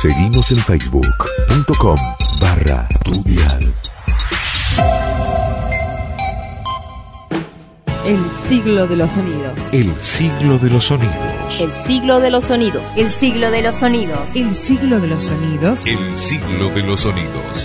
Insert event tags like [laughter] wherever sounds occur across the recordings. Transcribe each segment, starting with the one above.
Seguimos en facebook.com barra tu dial. El siglo de los sonidos. El siglo de los sonidos. El siglo de los sonidos. El siglo de los sonidos. El siglo de los sonidos.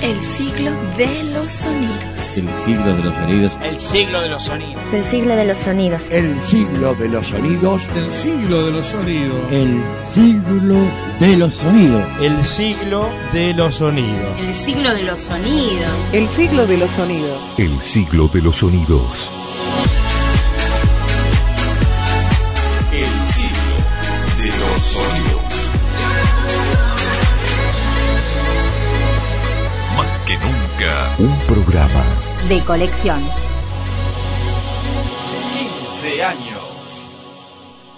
El siglo de los sonidos. El siglo de los sonidos. El siglo de los sonidos. El siglo de los sonidos. El siglo de los sonidos. El siglo de los sonidos. El siglo de los sonidos. El siglo de los sonidos. El siglo de los sonidos. El siglo de los sonidos. El siglo de los sonidos. El siglo de los sonidos. Más que nunca, un programa De colección. 15 años.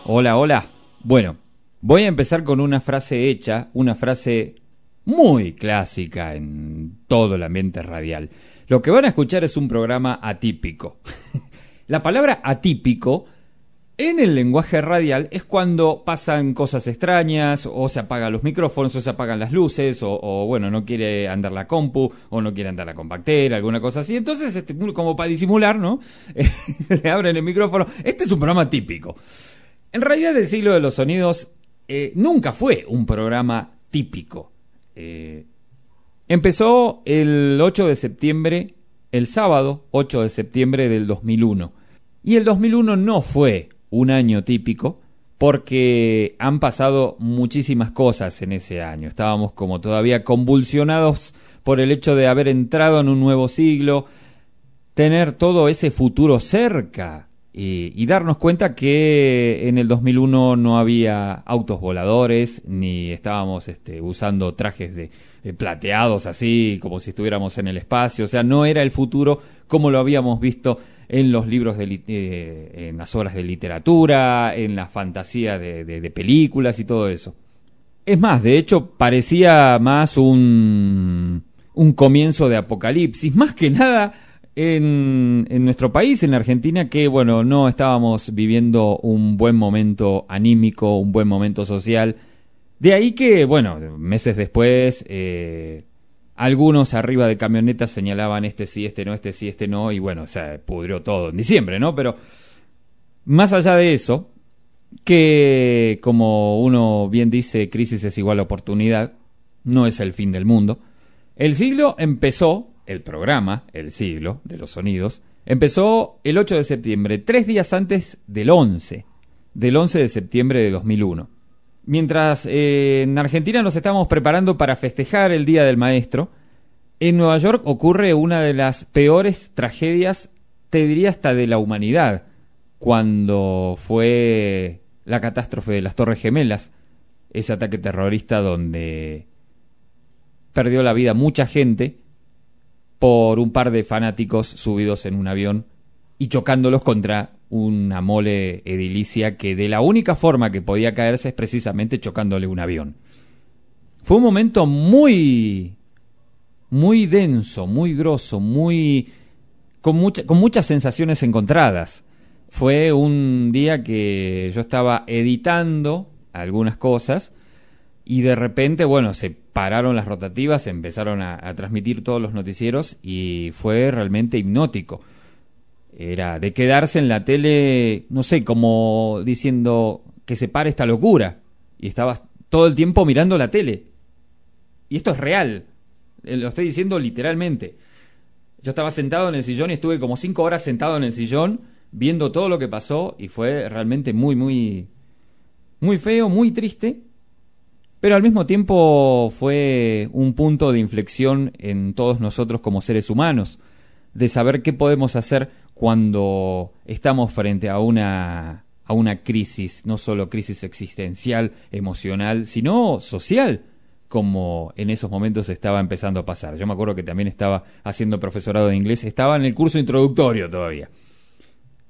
Hola, hola. Bueno, voy a empezar con una frase hecha, una frase muy clásica en todo el ambiente radial. Lo que van a escuchar es un programa atípico. [laughs] La palabra atípico en el lenguaje radial es cuando pasan cosas extrañas, o se apagan los micrófonos, o se apagan las luces, o, bueno, no quiere andar la compu, o no quiere andar la compactera, alguna cosa así. Entonces, este, como para disimular, ¿no? [laughs] Le abren el micrófono. Este es un programa típico. En realidad, el siglo de los sonidos eh, nunca fue un programa típico. Eh, empezó el 8 de septiembre, el sábado 8 de septiembre del 2001. Y el 2001 no fue un año típico porque han pasado muchísimas cosas en ese año. Estábamos como todavía convulsionados por el hecho de haber entrado en un nuevo siglo, tener todo ese futuro cerca y, darnos cuenta que en el 2001 no había autos voladores ni estábamos este, usando trajes de, de plateados así como si estuviéramos en el espacio. O sea, no era el futuro como lo habíamos visto en los libros de eh, en las obras de literatura, en la fantasía de, de, películas y todo eso. Es más, de hecho, parecía más un, un comienzo de apocalipsis, más que nada en, en, nuestro país, en Argentina, que bueno, no estábamos viviendo un buen momento anímico, un buen momento social. De ahí que, bueno, meses después, eh, algunos arriba de camionetas señalaban este sí, este no, este sí, este no, y bueno, o sea, pudrió todo en diciembre, ¿no? Pero más allá de eso, que como uno bien dice, crisis es igual a oportunidad, no es el fin del mundo. El siglo empezó, el programa, el siglo de los sonidos, empezó el 8 de septiembre, tres días antes del 11, del 11 de septiembre de 2001. Mientras eh, en Argentina nos estamos preparando para festejar el Día del Maestro, en Nueva York ocurre una de las peores tragedias, te diría hasta de la humanidad, cuando fue la catástrofe de las Torres Gemelas, ese ataque terrorista donde perdió la vida mucha gente por un par de fanáticos subidos en un avión y chocándolos contra una mole edilicia que de la única forma que podía caerse es precisamente chocándole un avión. Fue un momento muy muy denso, muy grosso, muy con, mucha, con muchas sensaciones encontradas. Fue un día que yo estaba editando algunas cosas y de repente, bueno, se pararon las rotativas, empezaron a, a transmitir todos los noticieros y fue realmente hipnótico era de quedarse en la tele, no sé, como diciendo que se pare esta locura. Y estabas todo el tiempo mirando la tele. Y esto es real. Lo estoy diciendo literalmente. Yo estaba sentado en el sillón y estuve como cinco horas sentado en el sillón viendo todo lo que pasó y fue realmente muy, muy, muy feo, muy triste. Pero al mismo tiempo fue un punto de inflexión en todos nosotros como seres humanos, de saber qué podemos hacer cuando estamos frente a una, a una crisis, no solo crisis existencial, emocional, sino social, como en esos momentos estaba empezando a pasar. Yo me acuerdo que también estaba haciendo profesorado de inglés, estaba en el curso introductorio todavía.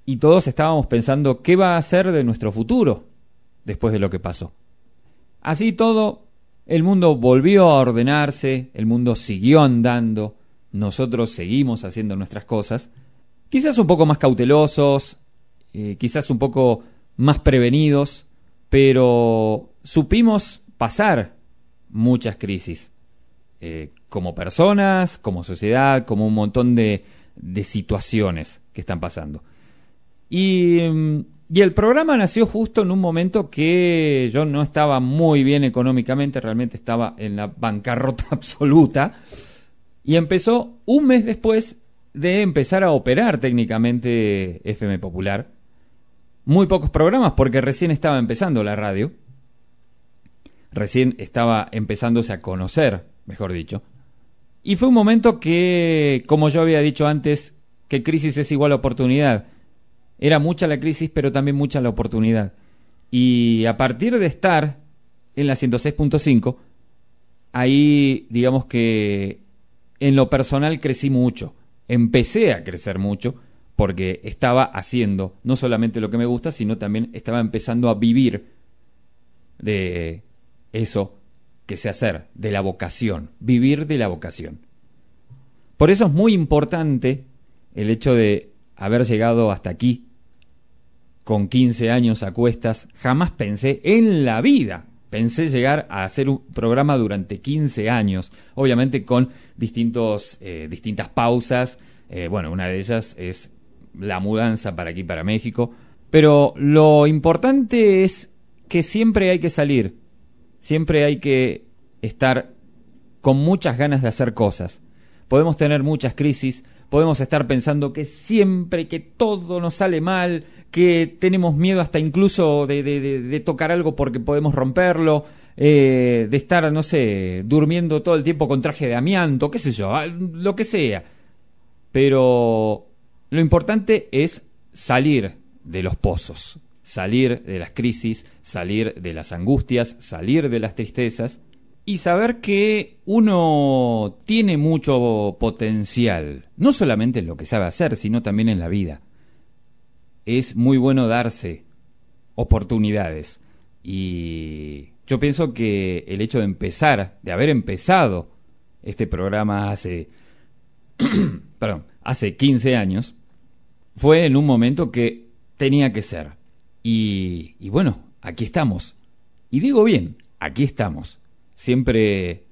Y todos estábamos pensando qué va a ser de nuestro futuro después de lo que pasó. Así todo, el mundo volvió a ordenarse, el mundo siguió andando, nosotros seguimos haciendo nuestras cosas, quizás un poco más cautelosos, eh, quizás un poco más prevenidos, pero supimos pasar muchas crisis. Eh, como personas, como sociedad, como un montón de, de situaciones que están pasando. Y, mm, y el programa nació justo en un momento que yo no estaba muy bien económicamente, realmente estaba en la bancarrota [laughs] absoluta. Y empezó un mes después de empezar a operar técnicamente FM Popular. Muy pocos programas porque recién estaba empezando la radio. Recién estaba empezándose a conocer, mejor dicho. Y fue un momento que, como yo había dicho antes, que crisis es igual a oportunidad. Era mucha la crisis, pero también mucha la oportunidad. Y a partir de estar en la 106.5, ahí digamos que en lo personal crecí mucho. Empecé a crecer mucho porque estaba haciendo no solamente lo que me gusta, sino también estaba empezando a vivir de eso que sé hacer, de la vocación, vivir de la vocación. Por eso es muy importante el hecho de haber llegado hasta aquí con 15 años a cuestas. Jamás pensé en la vida, pensé llegar a hacer un programa durante 15 años, obviamente con distintos, eh, distintas pausas. Eh, bueno, una de ellas es la mudanza para aquí, para México. Pero lo importante es que siempre hay que salir, siempre hay que estar con muchas ganas de hacer cosas podemos tener muchas crisis, podemos estar pensando que siempre, que todo nos sale mal, que tenemos miedo hasta incluso de, tocar algo porque podemos romperlo, eh, de estar, no sé, durmiendo todo el tiempo con traje de amianto, qué sé yo, ah, lo que sea. Pero lo importante es salir de los pozos, salir de las crisis, salir de las angustias, salir de las tristezas y saber que uno tiene mucho potencial, no solamente en lo que sabe hacer, sino también en la vida. Es muy bueno darse oportunidades. Y yo pienso que el hecho de empezar, de haber empezado este programa hace, [clears throat] perdón, hace 15 años, fue en un momento que tenía que ser. Y, bueno, aquí estamos. Y digo bien, aquí estamos siempre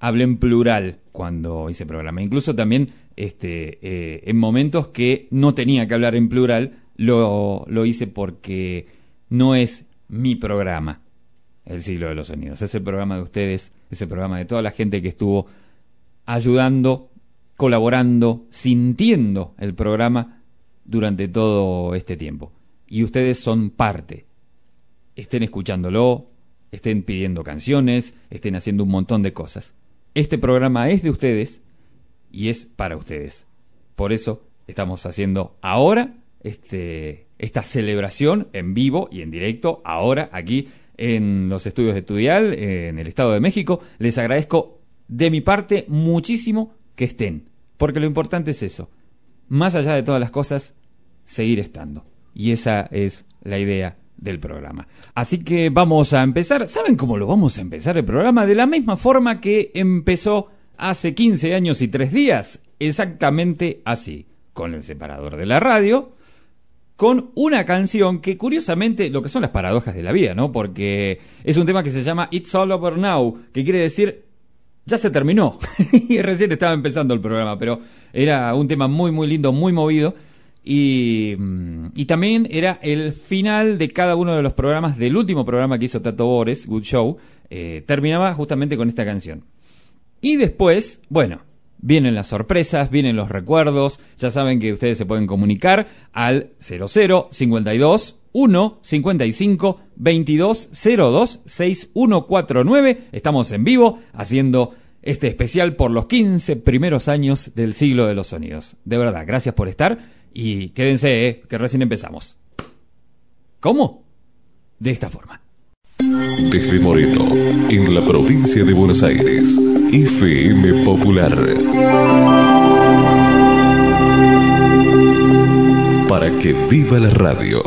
hablé en plural cuando hice programa. Incluso también este, eh, en momentos que no tenía que hablar en plural, lo, lo hice porque no es mi programa, El siglo de los sonidos. Es el programa de ustedes, es el programa de toda la gente que estuvo ayudando, colaborando, sintiendo el programa durante todo este tiempo. Y ustedes son parte. Estén escuchándolo, estén pidiendo canciones, estén haciendo un montón de cosas. Este programa es de ustedes y es para ustedes. Por eso estamos haciendo ahora este, esta celebración en vivo y en directo, ahora aquí en los estudios de Estudial, en el Estado de México. Les agradezco de mi parte muchísimo que estén, porque lo importante es eso. Más allá de todas las cosas, seguir estando. Y esa es la idea del programa. Así que vamos a empezar. ¿Saben cómo lo vamos a empezar el programa? De la misma forma que empezó hace 15 años y 3 días. Exactamente así. Con el separador de la radio. Con una canción que curiosamente, lo que son las paradojas de la vida, ¿no? Porque es un tema que se llama It's All Over Now, que quiere decir ya se terminó. [laughs] y recién estaba empezando el programa, pero era un tema muy, muy lindo, muy movido. Y, y, también era el final de cada uno de los programas del último programa que hizo Tato Bores, Good Show. Eh, terminaba justamente con esta canción. Y después, bueno, vienen las sorpresas, vienen los recuerdos. Ya saben que ustedes se pueden comunicar al 00 52 1 55 22 02 6149. Estamos en vivo haciendo este especial por los 15 primeros años del siglo de los sonidos. De verdad, gracias por estar y quédense, eh, que recién empezamos. ¿Cómo? De esta forma. Desde Moreno, en la provincia de Buenos Aires, FM Popular. Para que viva la radio.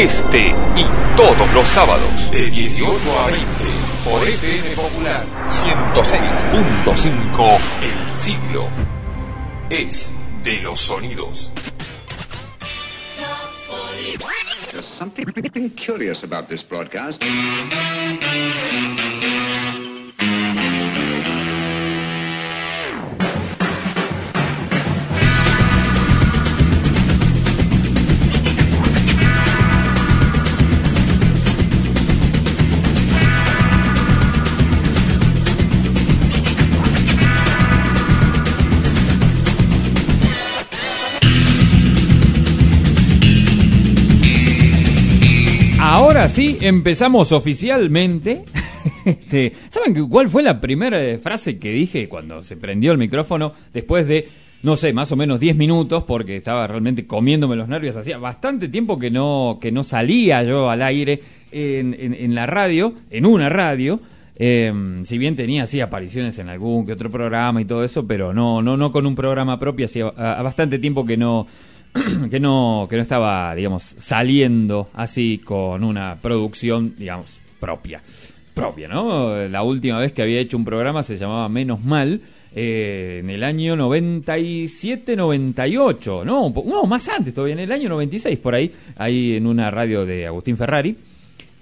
Este y todos los sábados de 18 a 20 por FM Popular 106.5 El siglo es de los sonidos. [laughs] Ahora sí, empezamos oficialmente. [laughs] Este, ¿Saben cuál fue la primera eh, frase que dije cuando se prendió el micrófono después de, no sé, más o menos 10 minutos porque estaba realmente comiéndome los nervios? Hacía bastante tiempo que no, que no salía yo al aire en, en- la radio, en una radio. Eh, si bien tenía así apariciones en algún que otro programa y todo eso, pero no, no, no con un programa propio, hacía a- a bastante tiempo que no, [clears throat] que no que no estaba digamos saliendo así con una producción digamos propia. Propia no la última vez que había hecho un programa se llamaba menos mal eh, en el año 97 98 no no más antes todavía en el año 96 por ahí ahí en una radio de Agustín Ferrari.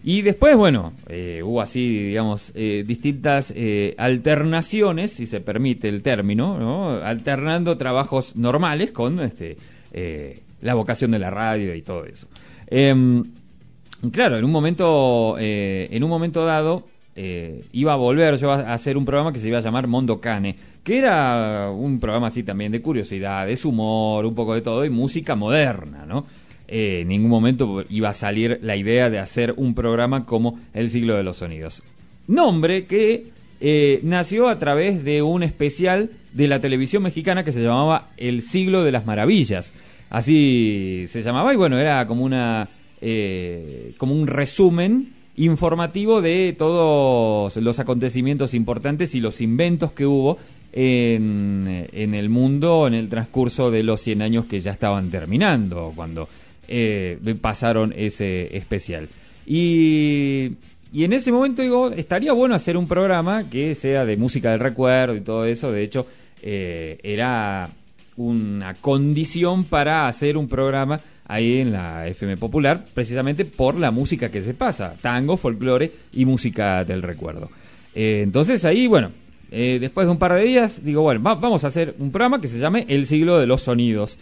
Y después, bueno, eh, hubo así, digamos, eh, distintas eh, alternaciones, si se permite el término, ¿no? alternando trabajos normales con este, eh, la vocación de la radio y todo eso. Em, claro, en un momento, eh, en un momento dado, eh, iba a volver yo a hacer un programa que se iba a llamar Mondo Cane, que era un programa así también de curiosidades, humor, un poco de todo y música moderna, ¿no? En ningún momento iba a salir la idea de hacer un programa como El siglo de los sonidos. Nombre que eh, nació a través de un especial de la televisión mexicana que se llamaba El siglo de las maravillas. Así se llamaba y bueno, era como una eh, como un resumen informativo de todos los acontecimientos importantes y los inventos que hubo en, en el mundo en el transcurso de los 100 años que ya estaban terminando cuando eh, pasaron ese especial. Y, y en ese momento digo, estaría bueno hacer un programa que sea de música del recuerdo y todo eso. De hecho, eh, era una condición para hacer un programa ahí en la FM Popular, precisamente por la música que se pasa, tango, folclore y música del recuerdo. Eh, entonces ahí, bueno, eh, después de un par de días, digo, bueno, va- vamos a hacer un programa que se llame El siglo de los sonidos,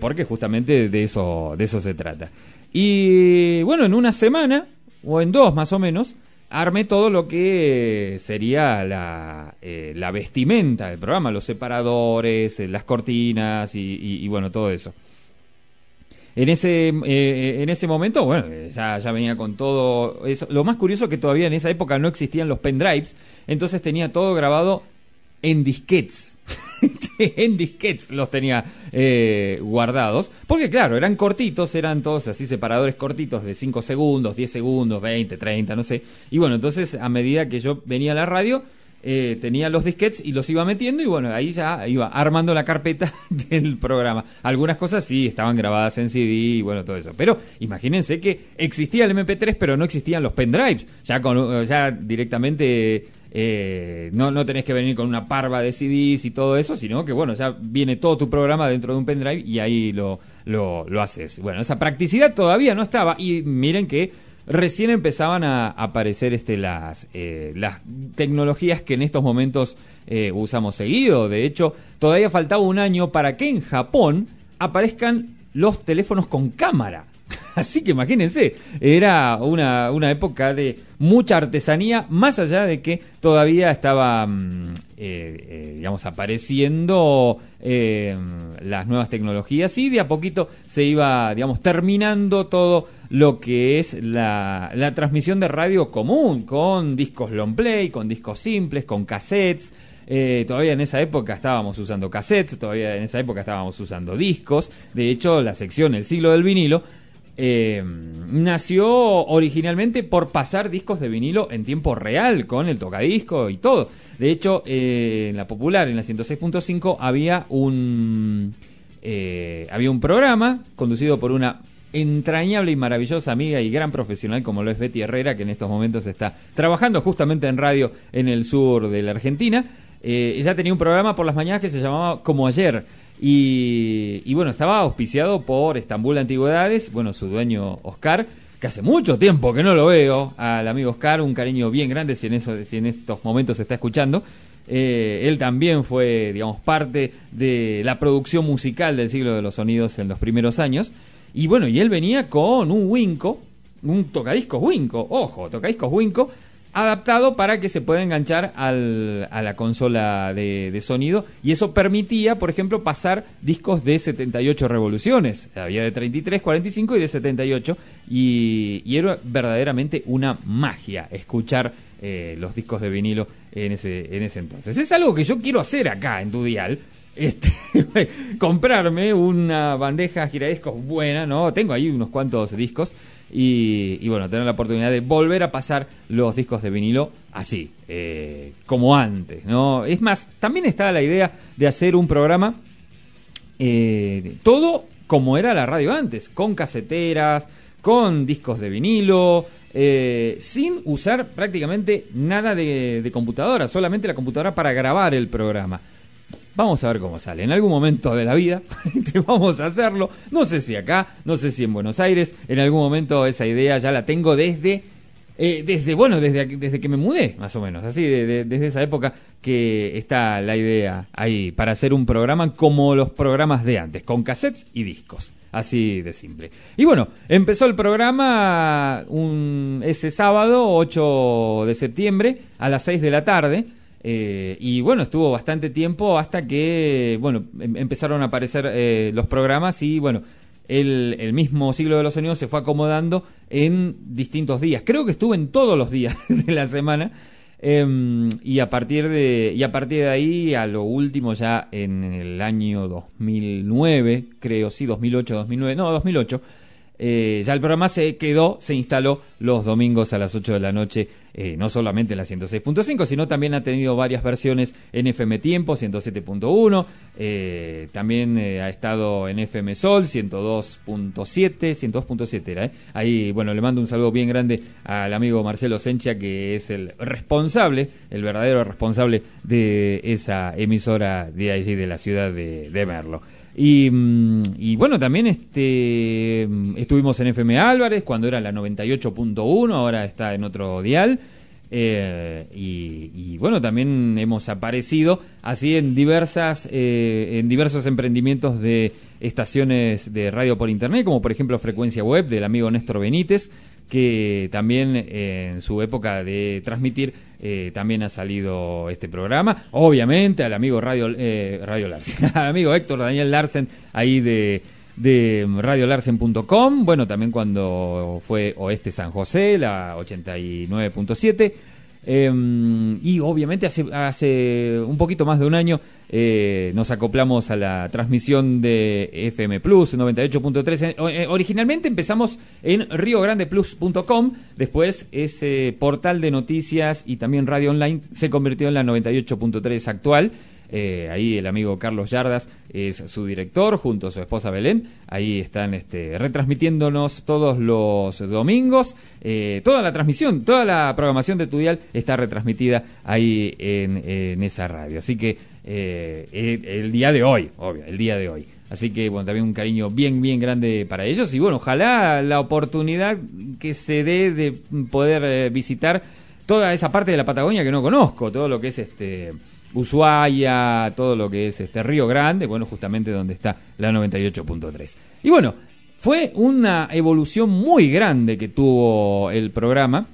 porque justamente de eso, de eso se trata. Y bueno, en una semana, o en dos más o menos, armé todo lo que sería la, eh, la vestimenta del programa, los separadores, eh, las cortinas y, bueno, todo eso. En ese, eh, en ese momento, bueno, ya, ya venía con todo eso. Lo más curioso es que todavía en esa época no existían los pendrives, entonces tenía todo grabado en disquetes. [laughs] [laughs] en disquetes los tenía eh, guardados. Porque claro, eran cortitos, eran todos así separadores cortitos de 5 segundos, 10 segundos, 20, 30, no sé. Y bueno, entonces a medida que yo venía a la radio, eh, tenía los disquetes y los iba metiendo y bueno, ahí ya iba armando la carpeta [laughs] del programa. Algunas cosas sí estaban grabadas en CD y bueno, todo eso. Pero imagínense que existía el MP3 pero no existían los pendrives. Ya, con, ya directamente eh, no, no tenés que venir con una parva de CDs y todo eso, sino que bueno, ya viene todo tu programa dentro de un pendrive y ahí lo, lo, lo haces. Bueno, esa practicidad todavía no estaba y miren que recién empezaban a aparecer este, las, eh, las tecnologías que en estos momentos eh, usamos seguido. De hecho, todavía faltaba un año para que en Japón aparezcan los teléfonos con cámara. [laughs] Así que imagínense, era una, una época de mucha artesanía, más allá de que todavía estaba, mm, eh, eh, digamos, apareciendo eh, las nuevas tecnologías y de a poquito se iba, digamos, terminando todo lo que es la, la transmisión de radio común, con discos long play, con discos simples, con cassettes. Eh, todavía en esa época estábamos usando cassettes, todavía en esa época estábamos usando discos. De hecho, la sección El siglo del vinilo eh, nació originalmente por pasar discos de vinilo en tiempo real con el tocadisco y todo. De hecho, eh, en la popular, en la 106.5, había un eh, había un programa conducido por una entrañable y maravillosa amiga y gran profesional como lo es Betty Herrera, que en estos momentos está trabajando justamente en radio en el sur de la Argentina. Ella tenía un programa por las mañanas que se llamaba Como Ayer. Y, bueno, estaba auspiciado por Estambul Antigüedades, bueno, su dueño Oscar, que hace mucho tiempo que no lo veo, al amigo Oscar, un cariño bien grande si en, si en estos momentos se está escuchando. Eh, él también fue, digamos, parte de la producción musical del siglo de los sonidos en los primeros años. Y bueno, y él venía con un Winco, un tocadiscos Winco, ojo, tocadiscos Winco, adaptado para que se pueda enganchar al, a la consola de, de, sonido y eso permitía, por ejemplo, pasar discos de 78 revoluciones. Había de 33, 45 y de 78 y, y era verdaderamente una magia escuchar eh, los discos de vinilo en ese, en ese entonces. Es algo que yo quiero hacer acá en tu dial. Este, [laughs] comprarme una bandeja giradiscos buena, ¿no? Tengo ahí unos cuantos discos y, bueno, tener la oportunidad de volver a pasar los discos de vinilo así, eh, como antes, ¿no? Es más, también está la idea de hacer un programa eh, todo como era la radio antes, con caseteras, con discos de vinilo, eh, sin usar prácticamente nada de computadora, solamente la computadora para grabar el programa. Vamos a ver cómo sale. En algún momento de la vida [laughs] vamos a hacerlo. No sé si acá, no sé si en Buenos Aires. En algún momento esa idea ya la tengo desde, eh, desde bueno, desde, desde que me mudé, más o menos. Así, de, de, desde esa época que está la idea ahí para hacer un programa como los programas de antes, con cassettes y discos. Así de simple. Y bueno, empezó el programa un, ese sábado, 8 de septiembre, a las 6 de la tarde. Eh, y bueno, estuvo bastante tiempo hasta que, bueno, em empezaron a aparecer eh, los programas y bueno, el, el, mismo siglo de los sonidos se fue acomodando en distintos días. Creo que estuve en todos los días [laughs] de la semana. Eh, y a partir de y a partir de ahí a lo último ya en el año 2009 creo sí 2008 2009 no 2008 eh, ya el programa se quedó, se instaló los domingos a las 8 de la noche, eh, no solamente en la 106.5, sino también ha tenido varias versiones en FM Tiempo, 107.1, eh, también ha estado en FM Sol, 102.7, 102.7 era, Ahí, bueno, le mando un saludo bien grande al amigo Marcelo Sencha, que es el responsable, el verdadero responsable de esa emisora de de la ciudad de, de Merlo. Y, y, bueno, también este estuvimos en FM Álvarez cuando era la 98.1, ahora está en otro dial. Eh, y, y, bueno, también hemos aparecido así en diversas eh, en diversos emprendimientos de estaciones de radio por internet, como por ejemplo Frecuencia Web del amigo Néstor Benítez, que también eh, en su época de transmitir eh, también ha salido este programa. Obviamente al amigo Radio, eh, Radio Larsen, [laughs] al amigo Héctor Daniel Larsen, ahí de, de radiolarsen.com. Bueno, también cuando fue Oeste San José, la 89.7. Eh, y obviamente hace, hace un poquito más de un año eh, nos acoplamos a la transmisión de FM Plus 98.3. Eh, originalmente empezamos en riograndeplus.com, después ese portal de noticias y también radio online se convirtió en la 98.3 actual. Eh, ahí el amigo Carlos Yardas es su director junto a su esposa Belén. Ahí están este, retransmitiéndonos todos los domingos. Eh, toda la transmisión, toda la programación de Tudial está retransmitida ahí en, esa radio. Así que eh, el, día de hoy, obvio, el día de hoy. Así que bueno, también un cariño bien, bien grande para ellos. Y bueno, ojalá la oportunidad que se dé de poder visitar toda esa parte de la Patagonia que no conozco, todo lo que es este Ushuaia, todo lo que es este Río Grande, bueno, justamente donde está la 98.3. Y bueno, fue una evolución muy grande que tuvo el programa,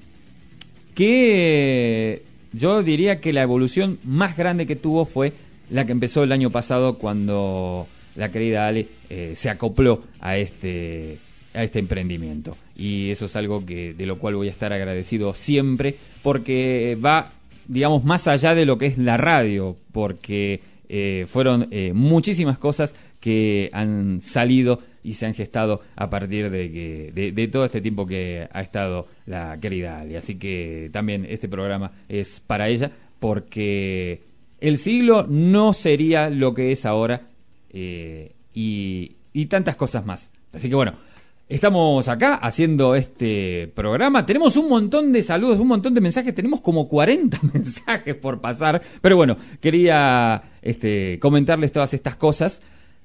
que yo diría que la evolución más grande que tuvo fue la que empezó el año pasado cuando la querida Ale eh, se acopló a este a este emprendimiento y eso es algo que de lo cual voy a estar agradecido siempre porque va digamos más allá de lo que es la radio porque eh, fueron eh, muchísimas cosas que han salido y se han gestado a partir de, que, de, todo este tiempo que ha estado la querida Ali. Así que también este programa es para ella porque el siglo no sería lo que es ahora eh, y, y tantas cosas más. Así que bueno, Estamos acá haciendo este programa. Tenemos un montón de saludos, un montón de mensajes. Tenemos como 40 [laughs] mensajes por pasar. Pero bueno, quería este, comentarles todas estas cosas.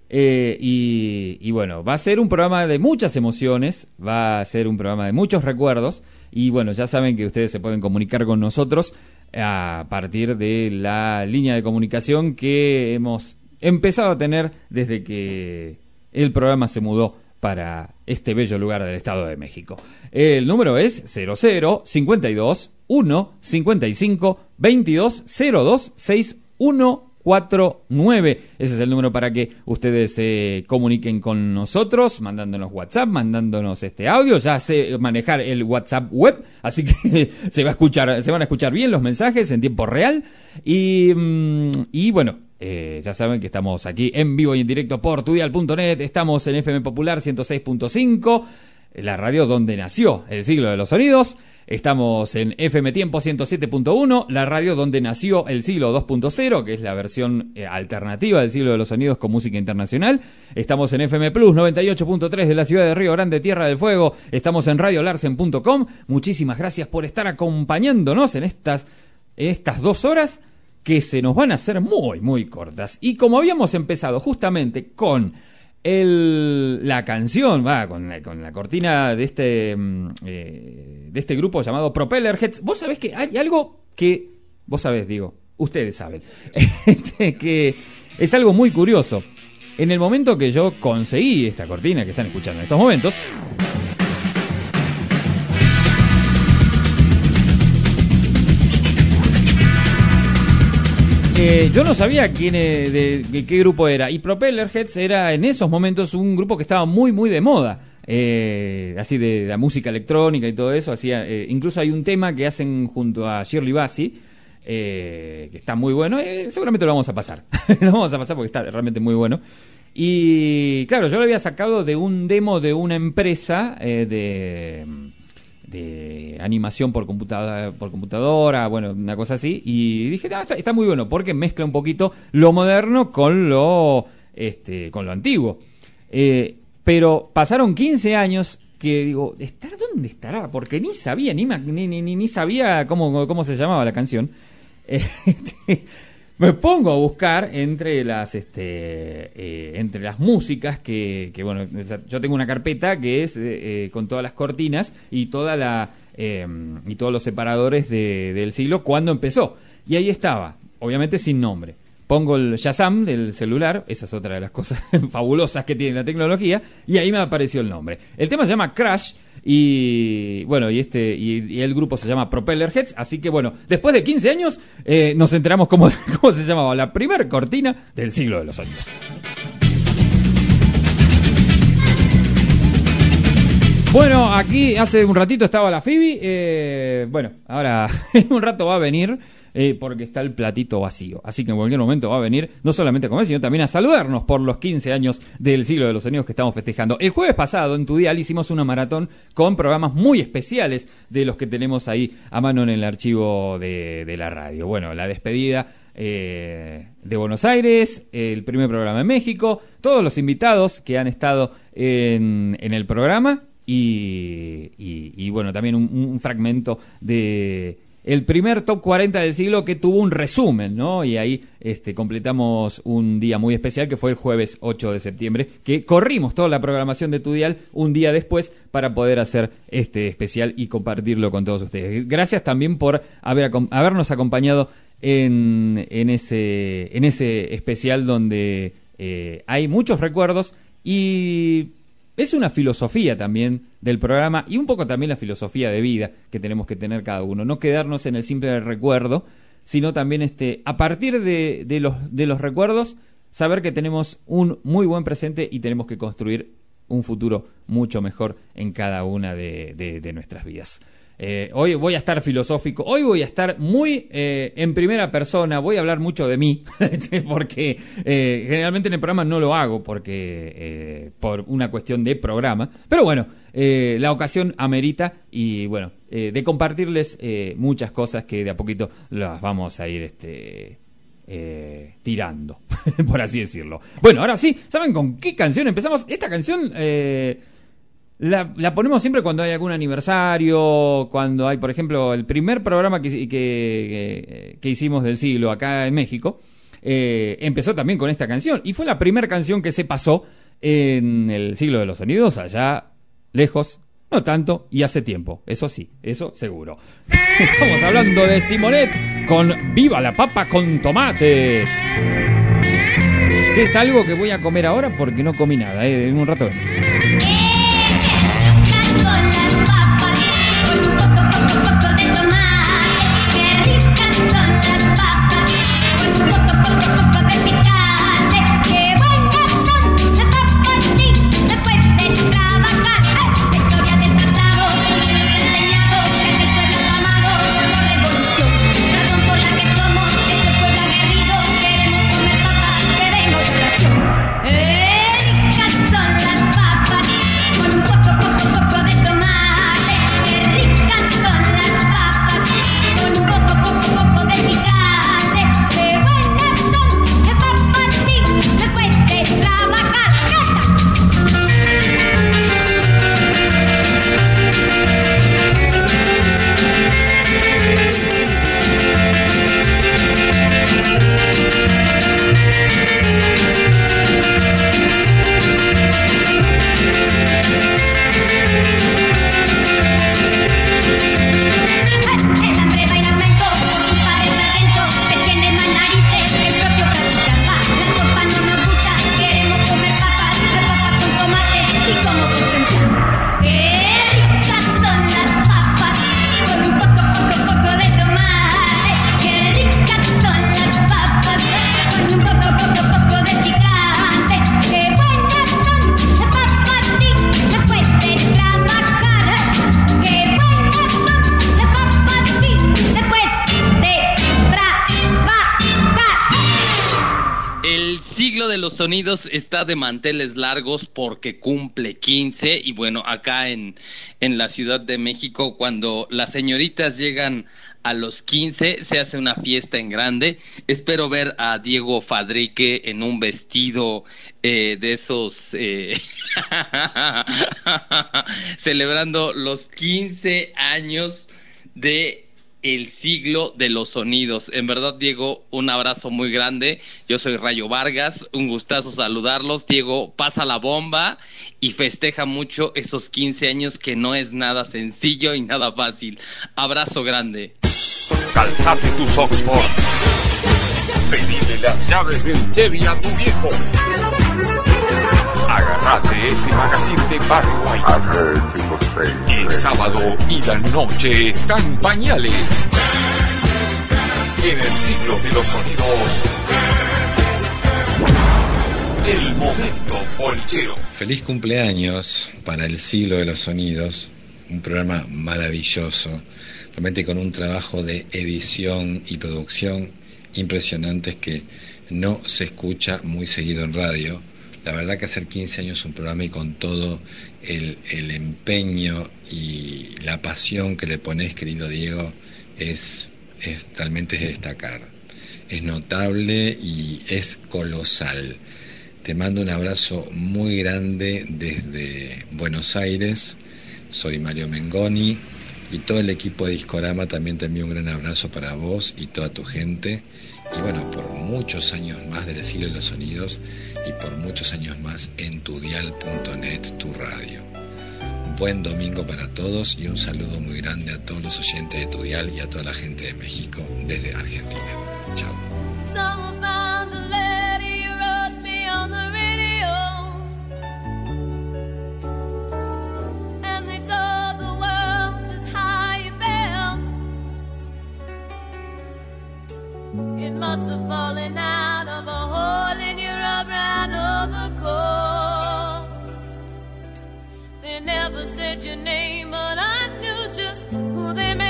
Eh, y, y, bueno, va a ser un programa de muchas emociones. Va a ser un programa de muchos recuerdos. Y bueno, ya saben que ustedes se pueden comunicar con nosotros a partir de la línea de comunicación que hemos empezado a tener desde que el programa se mudó para este bello lugar del Estado de México. El número es 00 52 1 55 22 02 61 49. Ese es el número para que ustedes se comuniquen con nosotros, mandándonos WhatsApp, mandándonos este audio. Ya sé manejar el WhatsApp web, así que [laughs] se va a escuchar, se van a escuchar bien los mensajes en tiempo real. Y, y bueno, eh, ya saben que estamos aquí en vivo y en directo por tudial.net. Estamos en FM Popular 106.5, la radio donde nació el siglo de los sonidos. Estamos en FM Tiempo 107.1, la radio donde nació el siglo 2.0, que es la versión eh, alternativa del siglo de los sonidos con música internacional. Estamos en FM Plus 98.3 de la ciudad de Río Grande, Tierra del Fuego. Estamos en radiolarsen.com. Muchísimas gracias por estar acompañándonos en estas, en estas dos horas que se nos van a hacer muy, muy cortas. Y como habíamos empezado justamente con el, la canción, va, con, la, con la cortina de este, eh, de este grupo llamado Propeller Heads. Vos sabés que hay algo que, vos sabés, digo, ustedes saben, [laughs] este, que es algo muy curioso. En el momento que yo conseguí esta cortina que están escuchando en estos momentos, Eh, yo no sabía quién de, de, qué grupo era. Y Propellerheads era en esos momentos un grupo que estaba muy, muy de moda. Eh, así de, la música electrónica y todo eso. Hacía, eh, incluso hay un tema que hacen junto a Shirley Bassey. que está muy bueno. seguramente lo vamos a pasar. [laughs] lo vamos a pasar porque está realmente muy bueno. Y claro, yo lo había sacado de un demo de una empresa de de animación por computadora, por computadora, bueno, una cosa así, y dije, ah, está, está, muy bueno, porque mezcla un poquito lo moderno con lo, este, con lo antiguo. Eh, pero pasaron 15 años que digo, ¿estar dónde estará? Porque ni sabía, ni, ni, ni, ni sabía cómo, cómo se llamaba la canción. [laughs] Este, me pongo a buscar entre las este eh, entre las músicas que, que, bueno yo tengo una carpeta que es eh, con todas las cortinas y toda la eh, y todos los separadores de, del siglo cuando empezó. Y ahí estaba obviamente sin nombre pongo el Shazam del celular esa es otra de las cosas [laughs] fabulosas que tiene la tecnología y ahí me apareció el nombre el tema se llama Crash y bueno, y este y, el grupo se llama Propeller Heads. Así que bueno, después de 15 años eh, nos enteramos cómo, [laughs] cómo se llamaba la primer cortina del siglo de los años. Bueno, aquí hace un ratito estaba la Phoebe. Eh, bueno, ahora [laughs] en un rato va a venir eh, porque está el platito vacío. Así que en cualquier momento va a venir no solamente a comer, sino también a saludarnos por los 15 años del siglo de los sonidos que estamos festejando. El jueves pasado en tu dial hicimos una maratón con programas muy especiales de los que tenemos ahí a mano en el archivo de, la radio. Bueno, la despedida eh, de Buenos Aires, el primer programa en México, todos los invitados que han estado en, el programa y, bueno, también un fragmento de el primer top 40 del siglo que tuvo un resumen, ¿no? Y ahí este, completamos un día muy especial que fue el jueves 8 de septiembre, que corrimos toda la programación de Tudial un día después para poder hacer este especial y compartirlo con todos ustedes. Gracias también por haber, habernos acompañado en, en, ese, en ese especial donde eh, hay muchos recuerdos y es una filosofía también del programa y un poco también la filosofía de vida que tenemos que tener cada uno. No quedarnos en el simple recuerdo, sino también este, a partir de, de, los, de los recuerdos, saber que tenemos un muy buen presente y tenemos que construir un futuro mucho mejor en cada una de, de, de nuestras vidas. Eh, hoy voy a estar filosófico, hoy voy a estar muy eh, en primera persona, voy a hablar mucho de mí, [laughs] porque eh, generalmente en el programa no lo hago porque por una cuestión de programa, pero bueno, la ocasión amerita y bueno, de compartirles muchas cosas que de a poquito las vamos a ir este, eh, tirando, [laughs] por así decirlo. Bueno, ahora sí, ¿saben con qué canción empezamos? Esta canción la, ponemos siempre cuando hay algún aniversario, cuando hay, por ejemplo, el primer programa que, que, que, que hicimos del siglo acá en México. Eh, empezó también con esta canción y fue la primera canción que se pasó en el siglo de los sonidos allá lejos, no tanto y hace tiempo, eso sí, eso seguro. [laughs] Estamos hablando de Simonet con Viva la papa con tomate. Que es algo que voy a comer ahora porque no comí nada, eh, en un rato. Sonidos está de manteles largos porque cumple 15 y bueno, acá en, en la Ciudad de México cuando las señoritas llegan a los 15 se hace una fiesta en grande. Espero ver a Diego Fadrique en un vestido eh, de esos eh, [laughs] celebrando los 15 años de el siglo de los sonidos. En verdad, Diego, un abrazo muy grande. Yo soy Rayo Vargas, un gustazo saludarlos. Diego, pasa la bomba y festeja mucho esos 15 años que no es nada sencillo y nada fácil. Abrazo grande. Calzate tus Oxford. Pedile las llaves del Chevy a tu viejo. Agarrate ese magazine de Barry. Es sábado y la noche está en pañales. En el siglo de los sonidos. El momento bolichero. Feliz cumpleaños para el siglo de los sonidos. Un programa maravilloso. Realmente con un trabajo de edición y producción impresionantes que no se escucha muy seguido en radio la verdad que hacer 15 años un programa y con todo el, empeño y la pasión que le pones, querido Diego, es, realmente es destacar. Es notable y es colosal. Te mando un abrazo muy grande desde Buenos Aires. Soy Mario Mengoni y todo el equipo de Discorama también te envío un gran abrazo para vos y toda tu gente y bueno, por muchos años más del siglo de los sonidos y por muchos años más en tudial.net, tu radio. Buen domingo para todos y un saludo muy grande a todos los oyentes de Tudial y a toda la gente de México desde Argentina. Chao. It must have fallen out of a hole in your rubber overcoat. They never said your name, but I knew just who they meant.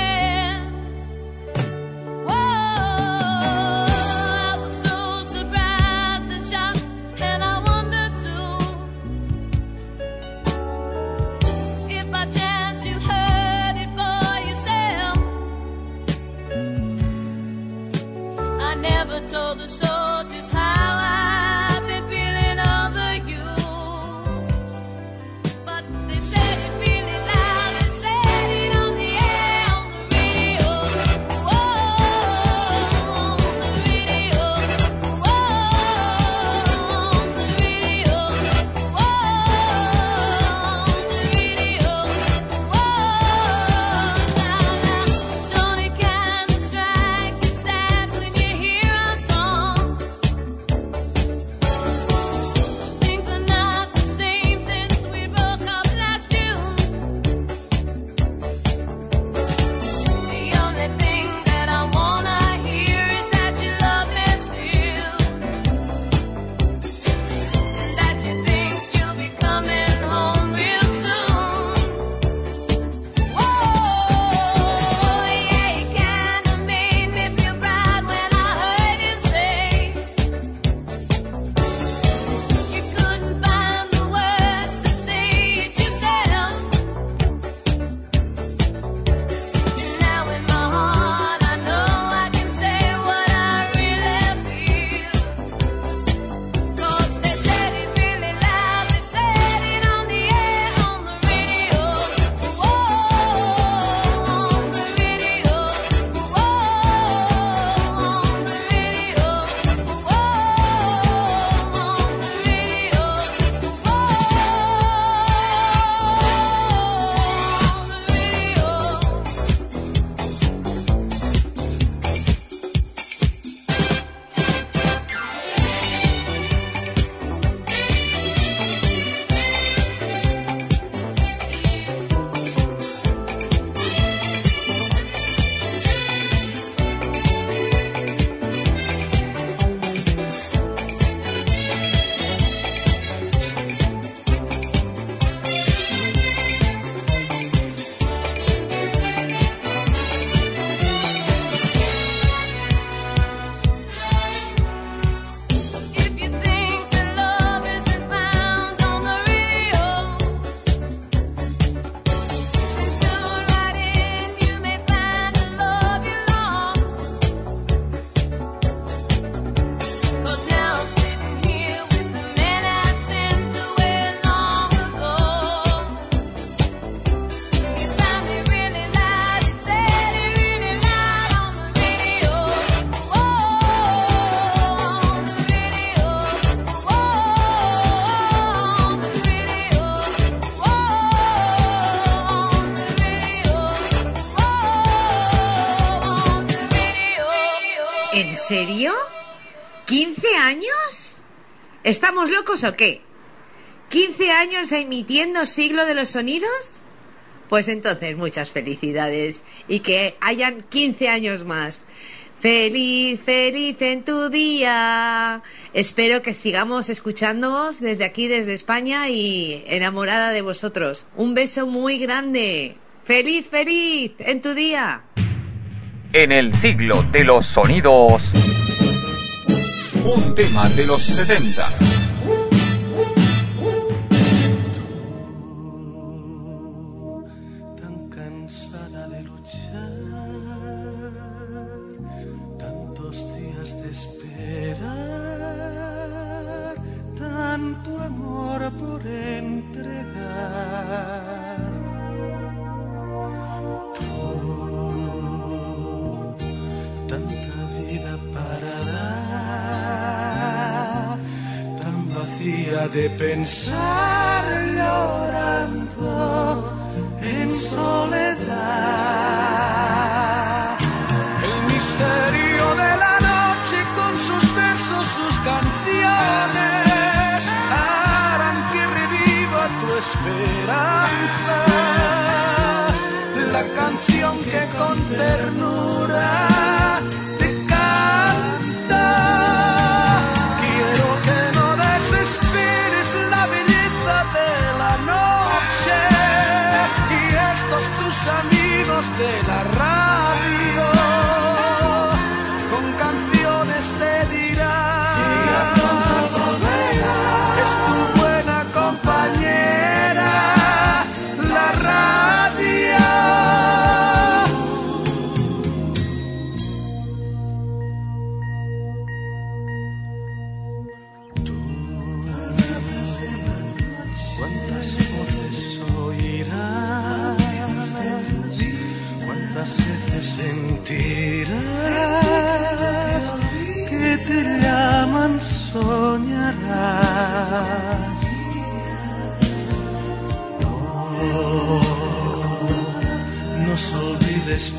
¿Estamos locos o qué? ¿15 años emitiendo siglo de los sonidos? Pues entonces muchas felicidades y que hayan 15 años más. Feliz, feliz en tu día. Espero que sigamos escuchándoos desde aquí, desde España y enamorada de vosotros. Un beso muy grande. Feliz, feliz en tu día. En el siglo de los sonidos. Un tema de los 70.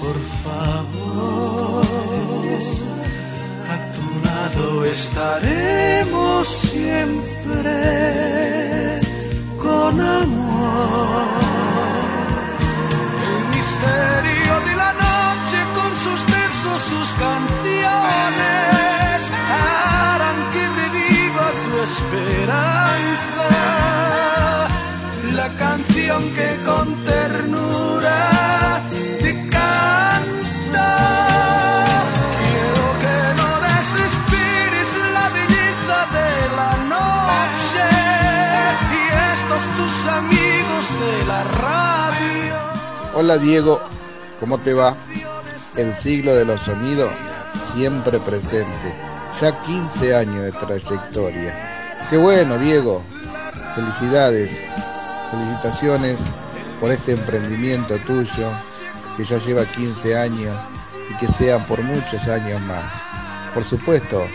Por favor, a tu lado estaremos siempre con amor. El misterio de la noche con sus versos, sus canciones harán que reviva tu esperanza. La canción que con amigos de la radio. Hola Diego, ¿cómo te va? El siglo de los sonidos siempre presente, ya 15 años de trayectoria. Qué bueno Diego, felicidades, felicitaciones por este emprendimiento tuyo que ya lleva 15 años y que sean por muchos años más. Por supuesto,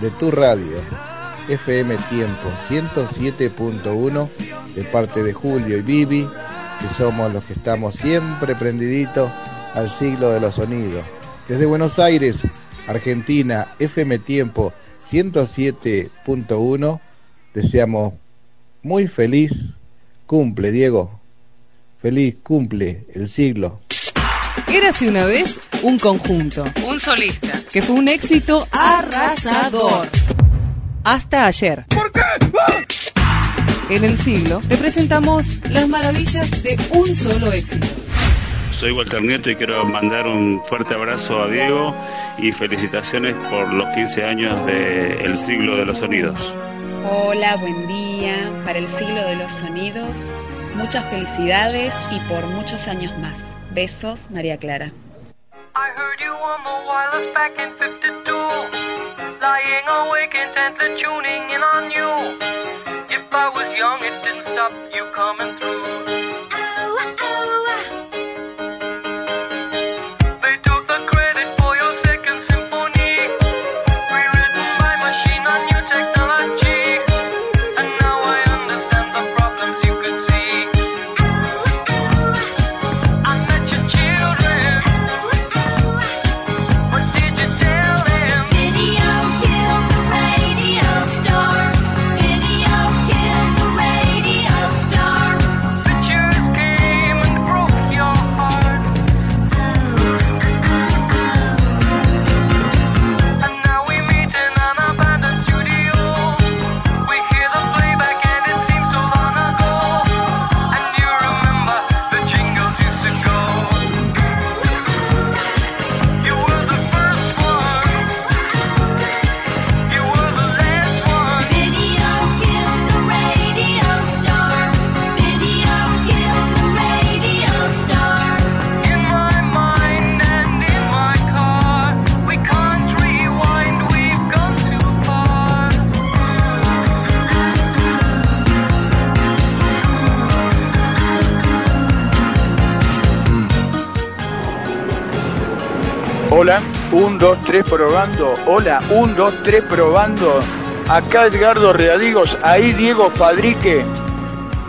de tu radio, FM Tiempo 107.1, de parte de Julio y Vivi, que somos los que estamos siempre prendiditos al siglo de los sonidos. Desde Buenos Aires, Argentina, FM Tiempo 107.1, deseamos muy feliz cumple, Diego. Feliz cumple el siglo. Érase una vez un conjunto, un solista, que fue un éxito arrasador. Hasta ayer. ¿Por qué? En el siglo te presentamos las maravillas de un solo éxito. Soy Walter Nieto y quiero mandar un fuerte abrazo a Diego y felicitaciones por los 15 años de El siglo de los sonidos. Hola, buen día para el siglo de los sonidos. Muchas felicidades y por muchos años más. Besos, María Clara. I heard you on the Lying awake intently tuning in on you. If I was young, it didn't stop you coming through. 1, 2, 3 probando. Hola, 1, 2, 3 probando. Acá Edgardo Readigos, ahí Diego Fadrique.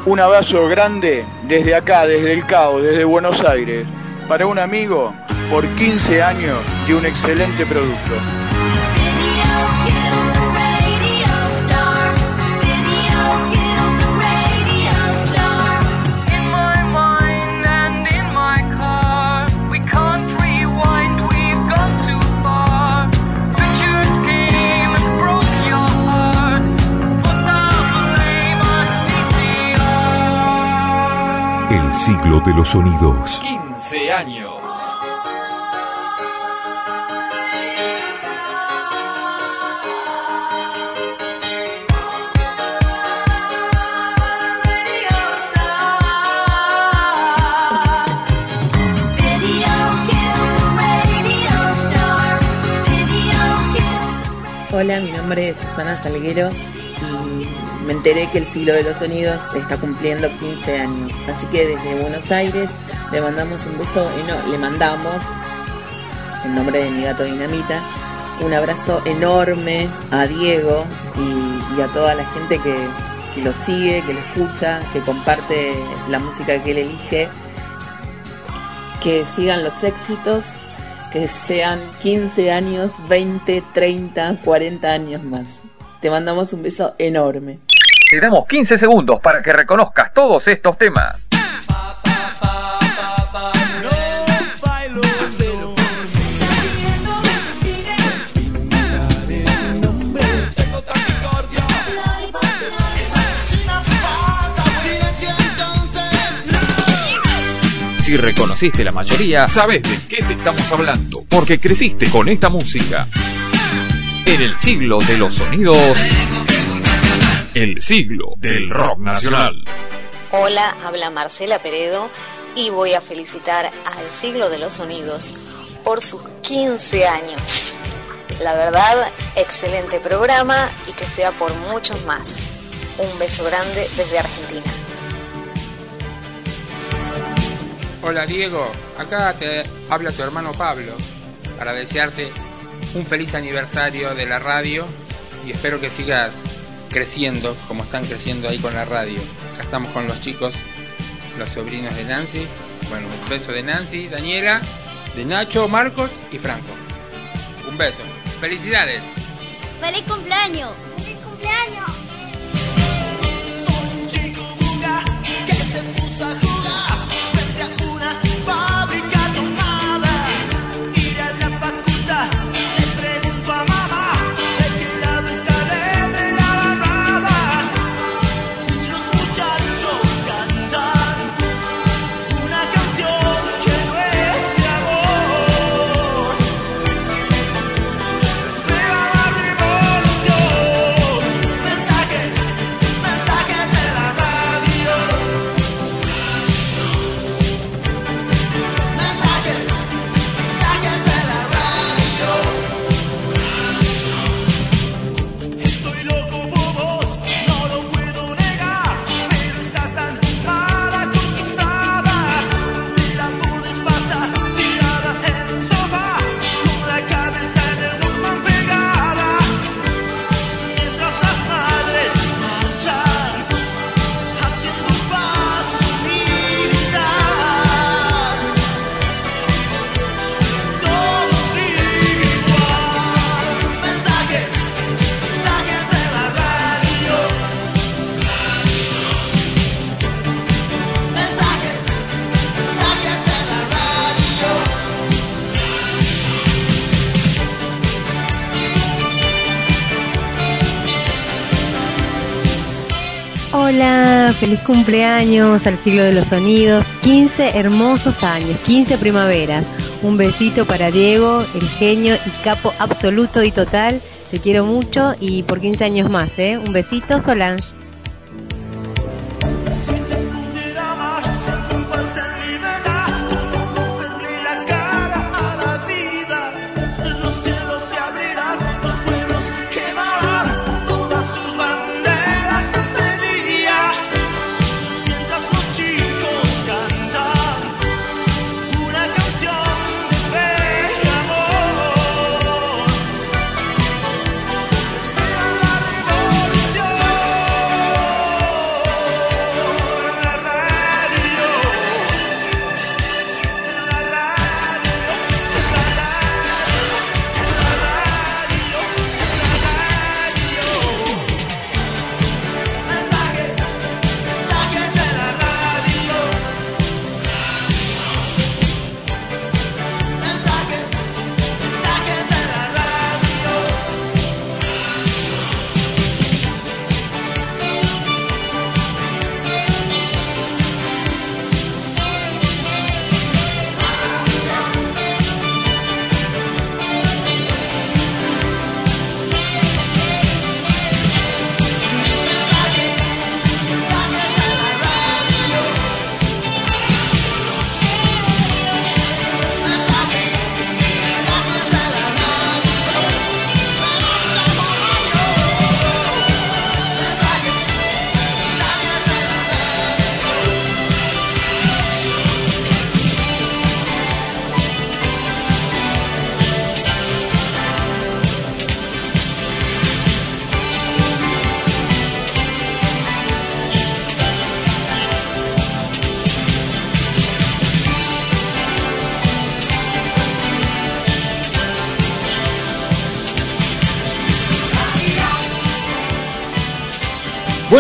Un abrazo grande desde acá, desde el CAO, desde Buenos Aires. Para un amigo por 15 años de un excelente producto. Siglo de los sonidos. 15 años. Hola, mi nombre es Susana Salguero me enteré que el siglo de los sonidos está cumpliendo 15 años. Así que desde Buenos Aires le mandamos un beso, eno- le mandamos, en nombre de mi gato Dinamita, un abrazo enorme a Diego y, y a toda la gente que lo sigue, que lo escucha, que comparte la música que él elige. Que sigan los éxitos, que sean 15 años, 20, 30, 40 años más. Te mandamos un beso enorme. Te damos 15 segundos para que reconozcas todos estos temas. Si reconociste la mayoría, sabes de qué te estamos hablando, porque creciste con esta música. En el siglo de los sonidos, el siglo del rock nacional. Hola, habla Marcela Peredo y voy a felicitar al Siglo de los Sonidos por sus 15 años. La verdad, excelente programa y que sea por muchos más. Un beso grande desde Argentina. Hola Diego, acá te habla tu hermano Pablo para desearte un feliz aniversario de la radio y espero que sigas creciendo como están creciendo ahí con la radio. Acá estamos con los chicos, los sobrinos de Nancy. Bueno, un beso de Nancy, Daniela, de Nacho, Marcos y Franco. Un beso. Felicidades. ¡Feliz cumpleaños! ¡Feliz cumpleaños! Feliz cumpleaños al siglo de los sonidos. 15 hermosos años, 15 primaveras. Un besito para Diego, el genio y capo absoluto y total. Te quiero mucho y por 15 años más, ¿eh? Un besito, Solange.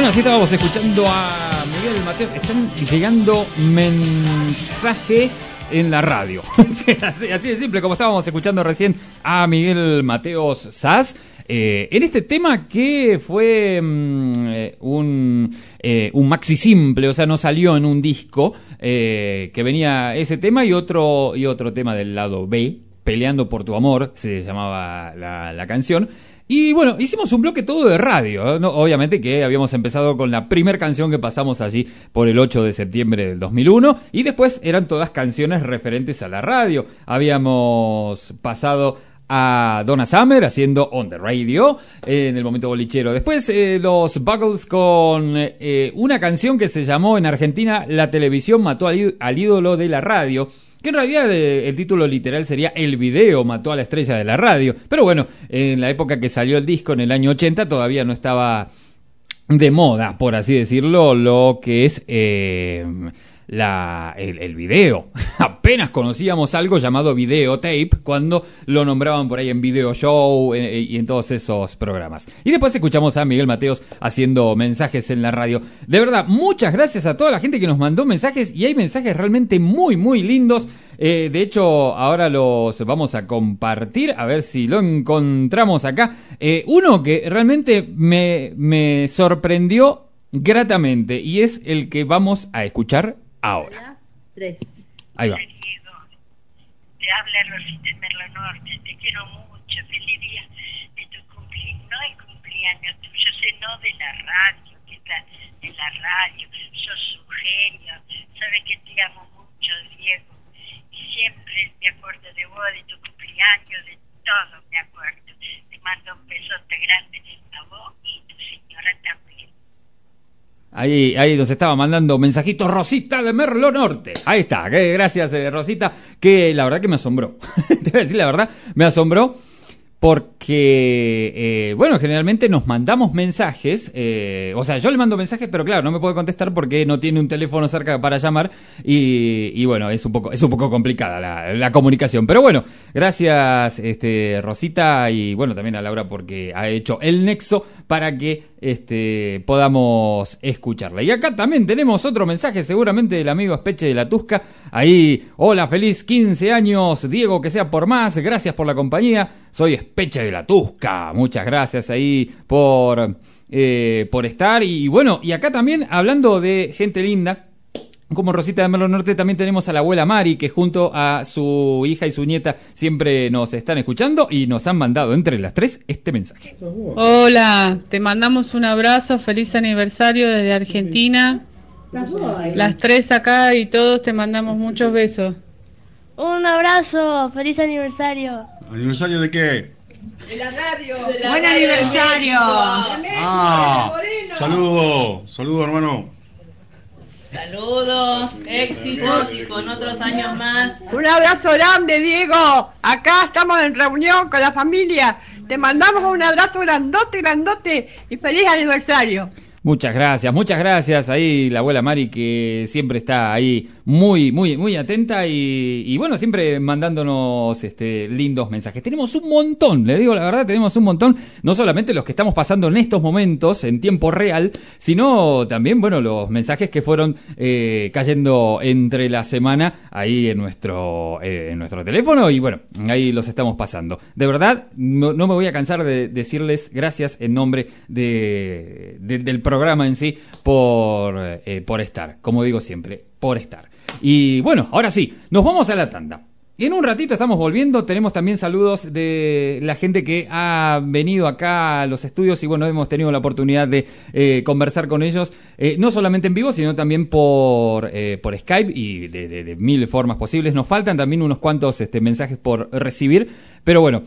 Así estábamos escuchando a Miguel Mateo. Están llegando mensajes en la radio. [laughs] así, de simple, como estábamos escuchando recién a Miguel Mateos Sass. eh, en este tema que fue mm, un, eh, un maxi simple, o sea, no salió en un disco, eh, que venía ese tema y otro, y otro tema del lado B, Peleando por tu amor, se llamaba la, la canción. Y bueno, hicimos un bloque todo de radio. No, obviamente que habíamos empezado con la primera canción que pasamos allí por el 8 de septiembre del 2001 y después eran todas canciones referentes a la radio. Habíamos pasado a Donna Summer haciendo On the Radio en el momento bolichero. Después eh, los Buggles con eh, una canción que se llamó en Argentina La televisión mató al ídolo de la radio. Que en realidad eh, el título literal sería El video mató a la estrella de la radio. Pero bueno, en la época que salió el disco, en el año 80, todavía no estaba de moda, por así decirlo, lo que es eh, la, el, video. [laughs] Apenas conocíamos algo llamado videotape cuando lo nombraban por ahí en video show eh, y en todos esos programas. Y después escuchamos a Miguel Mateos haciendo mensajes en la radio. De verdad, muchas gracias a toda la gente que nos mandó mensajes y hay mensajes realmente muy, muy lindos. Eh, de hecho, ahora los vamos a compartir, a ver si lo encontramos acá. Eh, uno que realmente me, me sorprendió gratamente y es el que vamos a escuchar ahora. Tres. Ahí va. Te habla Rosita de Merlo Norte, te quiero mucho, feliz día de tu cumpleaños, no el cumpleaños tuyo, sino de la radio, que está de la radio, sos un genio, sabes que te amo mucho, Diego, y siempre me acuerdo de vos, de tu cumpleaños, de todo me acuerdo, te mando un besote grande a vos y tu señora también. Ahí, ahí nos estaba mandando mensajitos Rosita de Merlo Norte. Ahí está, que gracias eh, Rosita, que la verdad que me asombró. [laughs] Te voy a decir la verdad, me asombró porque, eh, bueno, generalmente nos mandamos mensajes, eh, o sea, yo le mando mensajes, pero claro, no me puede contestar porque no tiene un teléfono cerca para llamar y, y bueno, es un poco, es un poco complicada la, la comunicación. Pero bueno, gracias este, Rosita y bueno, también a Laura porque ha hecho el nexo para que este, podamos escucharla. Y acá también tenemos otro mensaje, seguramente del amigo Espeche de la Tusca. Ahí, hola, feliz 15 años, Diego, que sea por más, gracias por la compañía. Soy Espeche de la Tusca, muchas gracias ahí por, eh, por estar. Y bueno, y acá también, hablando de gente linda, como Rosita de Merlo Norte también tenemos a la abuela Mari que junto a su hija y su nieta siempre nos están escuchando y nos han mandado entre las tres este mensaje. Hola, te mandamos un abrazo, feliz aniversario desde Argentina. Las tres acá y todos te mandamos muchos besos. Un abrazo, feliz aniversario. ¿Aniversario de qué? De la radio. Buen aniversario. Ah, saludo, saludo hermano. Saludos, éxitos y con otros años más. Un abrazo grande, Diego. Acá estamos en reunión con la familia. Te mandamos un abrazo grandote, grandote y feliz aniversario. Muchas gracias, muchas gracias ahí la abuela Mari que siempre está ahí muy, muy, muy atenta y, bueno, siempre mandándonos este, lindos mensajes. Tenemos un montón, le digo la verdad, tenemos un montón, no solamente los que estamos pasando en estos momentos en tiempo real, sino también, bueno, los mensajes que fueron eh, cayendo entre la semana ahí en nuestro, eh, en nuestro teléfono y bueno, ahí los estamos pasando. De verdad, no, me voy a cansar de decirles gracias en nombre de- del programa en sí por, eh, por estar, como digo siempre, por estar. Y bueno, ahora sí, nos vamos a la tanda. En un ratito estamos volviendo, tenemos también saludos de la gente que ha venido acá a los estudios y bueno, hemos tenido la oportunidad de eh, conversar con ellos, eh, no solamente en vivo, sino también por, por Skype y de mil formas posibles. Nos faltan también unos cuantos este, mensajes por recibir, pero bueno,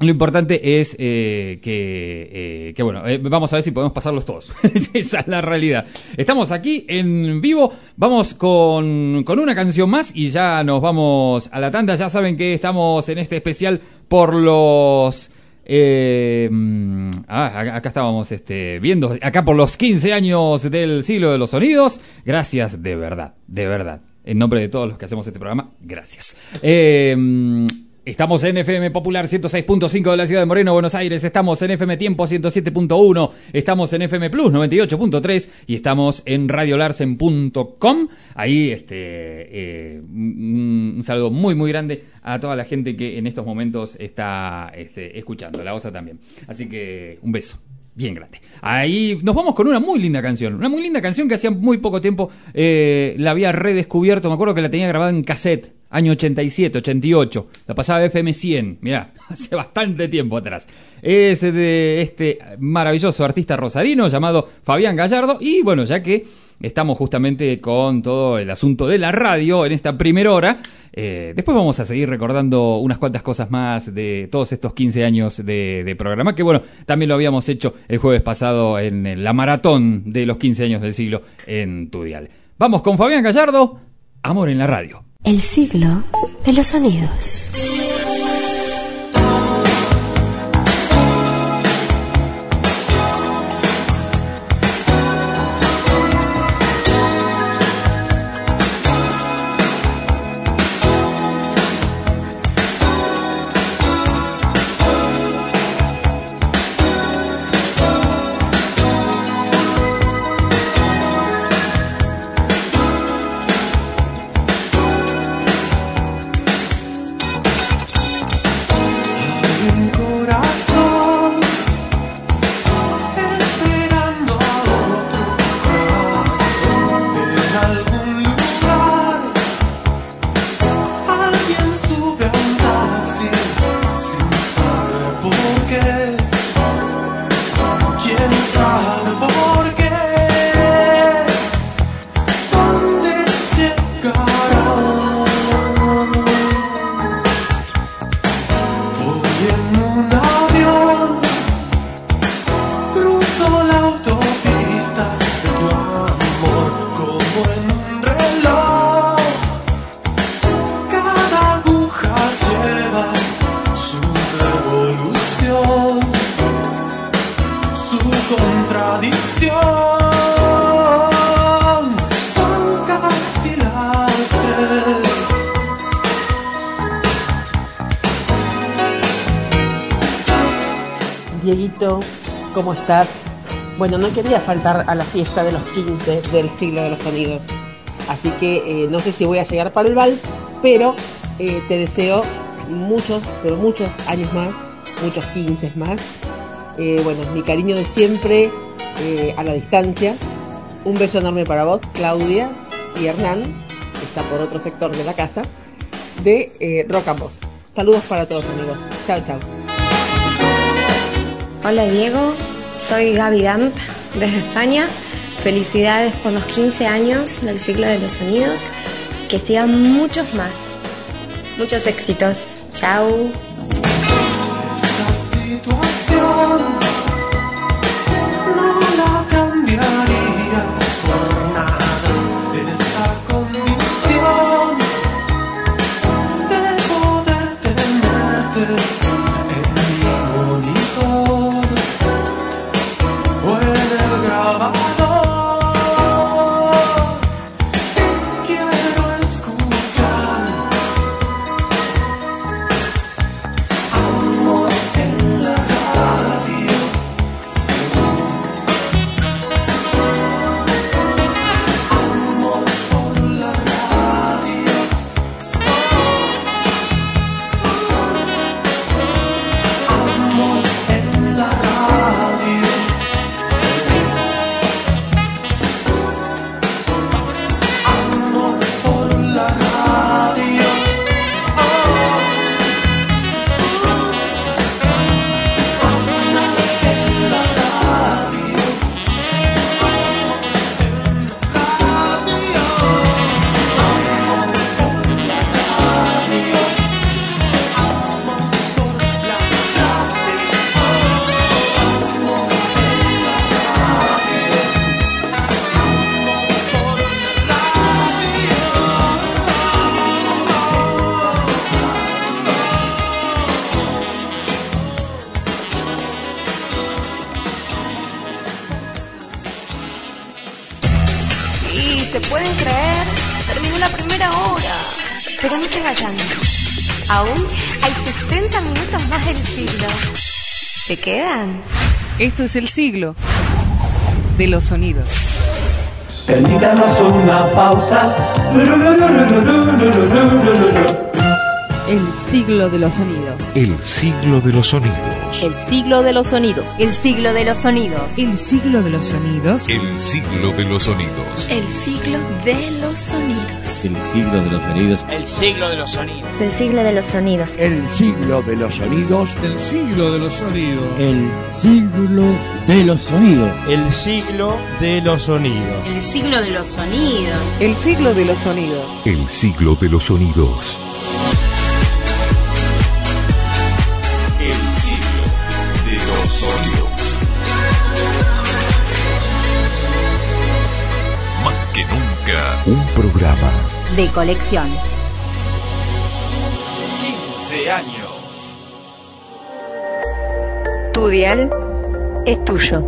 lo importante es eh, que, eh, que, bueno, eh, vamos a ver si podemos pasarlos todos. [laughs] Esa es la realidad. Estamos aquí en vivo, vamos con, con una canción más y ya nos vamos a la tanda. Ya saben que estamos en este especial por los... eh, mm, ah, acá acá estábamos este, viendo, acá por los 15 años del siglo de los sonidos. Gracias de verdad, de verdad. En nombre de todos los que hacemos este programa, gracias. Eh, mm, Estamos en FM Popular 106.5 de la ciudad de Moreno, Buenos Aires. Estamos en FM Tiempo 107.1. Estamos en FM Plus 98.3 y estamos en radiolarsen.com. Ahí, este, eh, un, saludo muy, muy grande a toda la gente que en estos momentos está este, escuchando. La OSA también. Así que un beso. Bien grande. Ahí nos vamos con una muy linda canción. Una muy linda canción que hacía muy poco tiempo eh, la había redescubierto. Me acuerdo que la tenía grabada en cassette, año 87, 88. La pasaba FM 100. Mirá, [laughs] hace bastante tiempo atrás. Es de este maravilloso artista rosarino llamado Fabián Gallardo. Y bueno, ya que estamos justamente con todo el asunto de la radio en esta primera hora. Eh, después vamos a seguir recordando unas cuantas cosas más de todos estos 15 años de, de programa, que bueno, también lo habíamos hecho el jueves pasado en la maratón de los 15 años del siglo en Tudial. Vamos con Fabián Gallardo, Amor en la Radio. El siglo de los sonidos. Quería faltar a la fiesta de los 15 del siglo de los sonidos. Así que eh, no sé si voy a llegar para el bal, pero eh, te deseo muchos, pero muchos años más, muchos 15 más. Eh, bueno, mi cariño de siempre a la distancia. Un beso enorme para vos, Claudia y Hernán, que está por otro sector de la casa, de Rock Voz. Saludos para todos amigos. Chao, chao. Hola Diego, soy Gaby Damp desde España. Felicidades por los 15 años del ciclo de los sonidos. Que sigan muchos más. Muchos éxitos. Chao. Aún hay 60 minutos más del siglo. ¿Se quedan? Esto es el siglo de los sonidos. Permítanos una pausa. El siglo de los sonidos. El siglo de los sonidos. El siglo de los sonidos. El siglo de los sonidos. El siglo de los sonidos. El siglo de los sonidos. El siglo de los sonidos. El siglo de los sonidos. El siglo de los sonidos. El siglo de los sonidos. El siglo de los sonidos. El siglo de los sonidos. El siglo de los sonidos. El siglo de los sonidos. El siglo de los sonidos. El siglo de los sonidos. El siglo de los sonidos. Programa De colección. 15 años. Tu dial es tuyo.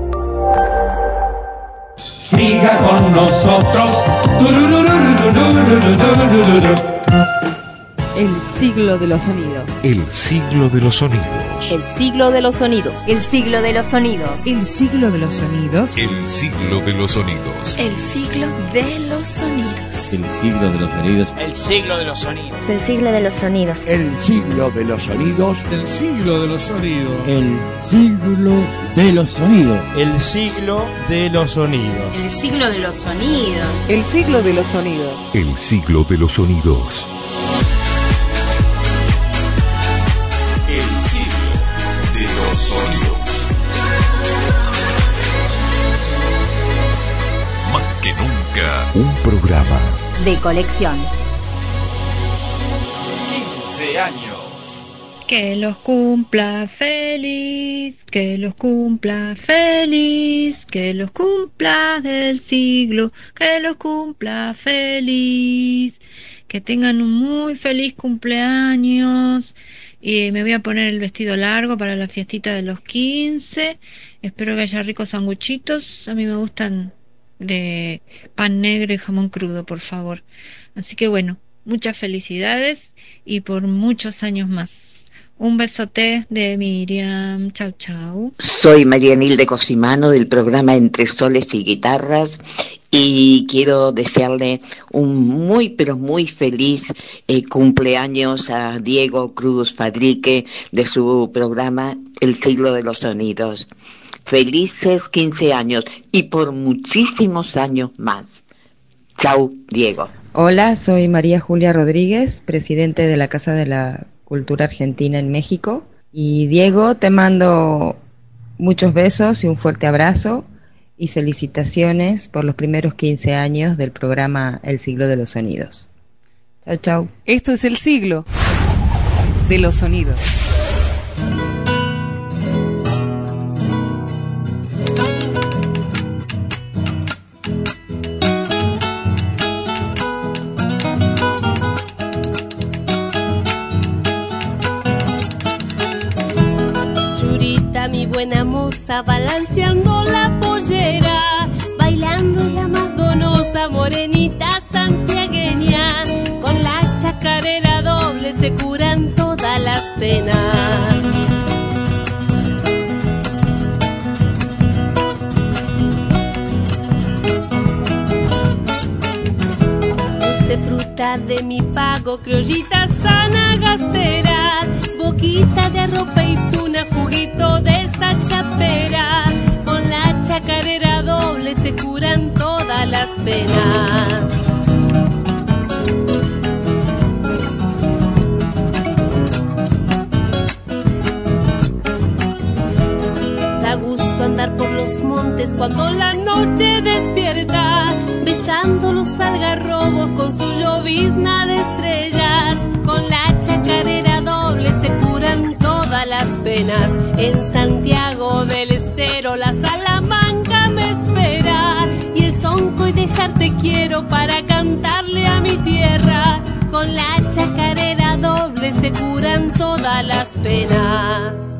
Siga con nosotros. El siglo de los sonidos. El siglo de los sonidos. El siglo de los sonidos. El siglo de los sonidos. El siglo de los sonidos. El siglo de los sonidos. El siglo de los sonidos. El siglo de los sonidos. El siglo de los sonidos. El siglo de los sonidos. El siglo de los sonidos. El siglo de los sonidos. El siglo de los sonidos. El siglo de los sonidos. El siglo de los sonidos. El siglo de los sonidos. El siglo de los sonidos. Más que nunca, Un programa De colección. 15 años. Que los cumpla feliz, que los cumpla feliz, que los cumpla del siglo, que los cumpla feliz, que tengan un muy feliz cumpleaños. Y me voy a poner el vestido largo para la fiestita de los 15. Espero que haya ricos sanguchitos. A mí me gustan de pan negro y jamón crudo, por favor. Así que bueno, muchas felicidades y por muchos años más. Un besote de Miriam. Chau, chau. Soy María Nilde Cosimano del programa Entre Soles y Guitarras y quiero desearle un muy pero muy feliz eh, cumpleaños a Diego Cruz Fadrique de su programa El siglo de los sonidos. Felices 15 años y por muchísimos años más. Chau, Diego. Hola, soy María Julia Rodríguez, presidente de la Casa de la Cultura Argentina en México. Y Diego, te mando muchos besos y un fuerte abrazo y felicitaciones por los primeros 15 años del programa El siglo de los sonidos. Chau, chau. Esto es el siglo de los sonidos. Balanceando la pollera, bailando la más donosa, morenita santiagueña, con la chacarera doble se curan todas las penas. Dulce fruta de mi pago, criollita sana gastera, boquita de arroz y tuna, juguito de esa chapera. Con la chacarera doble se curan todas las penas. Da gusto andar por los montes cuando la noche despierta, besando los algarrobos con su llovizna de estrellas. Con la chacarera curan todas las penas. En Santiago del Estero la Salamanca me espera y el sonco y dejarte quiero para cantarle a mi tierra. Con la chacarera doble se curan todas las penas.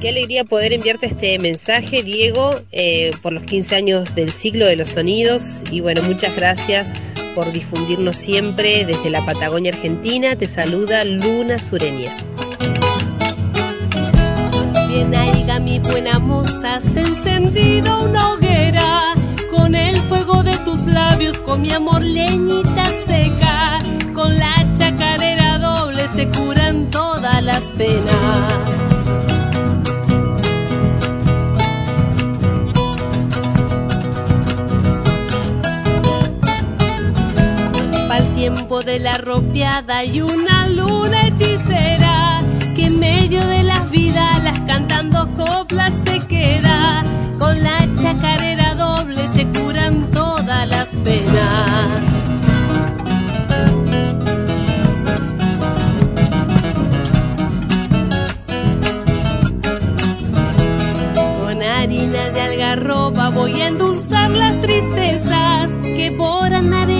Qué alegría poder enviarte este mensaje, Diego, eh, por los 15 años del ciclo de los sonidos. Y bueno, muchas gracias por difundirnos siempre desde la Patagonia Argentina. Te saluda Luna Sureña. Bien aiga mi buena moza, se encendido una hoguera con el fuego de tus labios, con mi amor leñita seca, con la chacarera doble se curan todas las penas. Tiempo de la ropiada y una luna hechicera que en medio de las vidalas cantando coplas se queda. Con la chacarera doble se curan todas las penas. Con harina de algarroba voy a endulzar las tristezas que por andar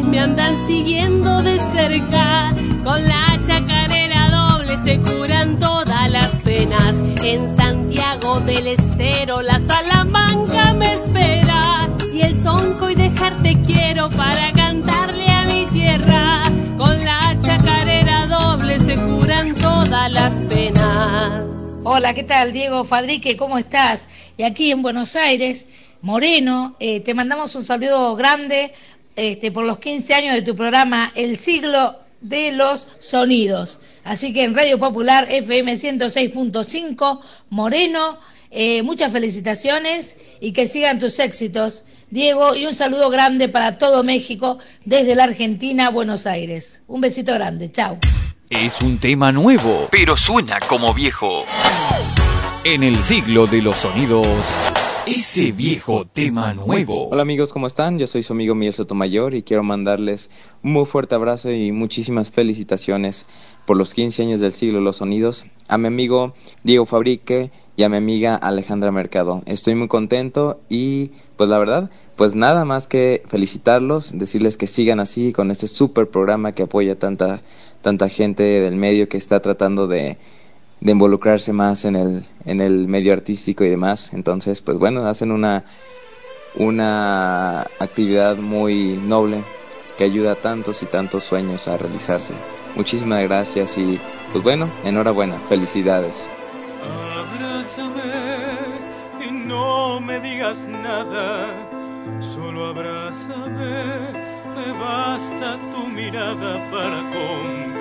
me andan siguiendo de cerca. Con la chacarera doble se curan todas las penas. En Santiago del Estero la Salamanca me espera. Y el sonco y dejarte quiero para cantarle a mi tierra. Con la chacarera doble se curan todas las penas. Hola, ¿qué tal? Diego Fadrique, ¿cómo estás? Y aquí en Buenos Aires, Moreno, eh, te mandamos un saludo grande este, por los 15 años de tu programa El siglo de los sonidos. Así que en Radio Popular FM 106.5, Moreno, eh, muchas felicitaciones y que sigan tus éxitos, Diego, y un saludo grande para todo México desde la Argentina, Buenos Aires. Un besito grande, chao. Es un tema nuevo, pero suena como viejo. En el siglo de los sonidos, ese viejo tema nuevo. Hola amigos, ¿cómo están? Yo soy su amigo Miguel Sotomayor y quiero mandarles un muy fuerte abrazo y muchísimas felicitaciones por los 15 años del siglo de los sonidos a mi amigo Diego Fabrique y a mi amiga Alejandra Mercado. Estoy muy contento y pues la verdad, pues nada más que felicitarlos, decirles que sigan así con este super programa que apoya tanta tanta gente del medio que está tratando de, de involucrarse más en el, en el medio artístico y demás. Entonces, pues bueno, hacen una, una actividad muy noble que ayuda a tantos y tantos sueños a realizarse. Muchísimas gracias y pues bueno, enhorabuena, felicidades. Abrázame y no me digas nada, solo abrázame, me basta tu mirada para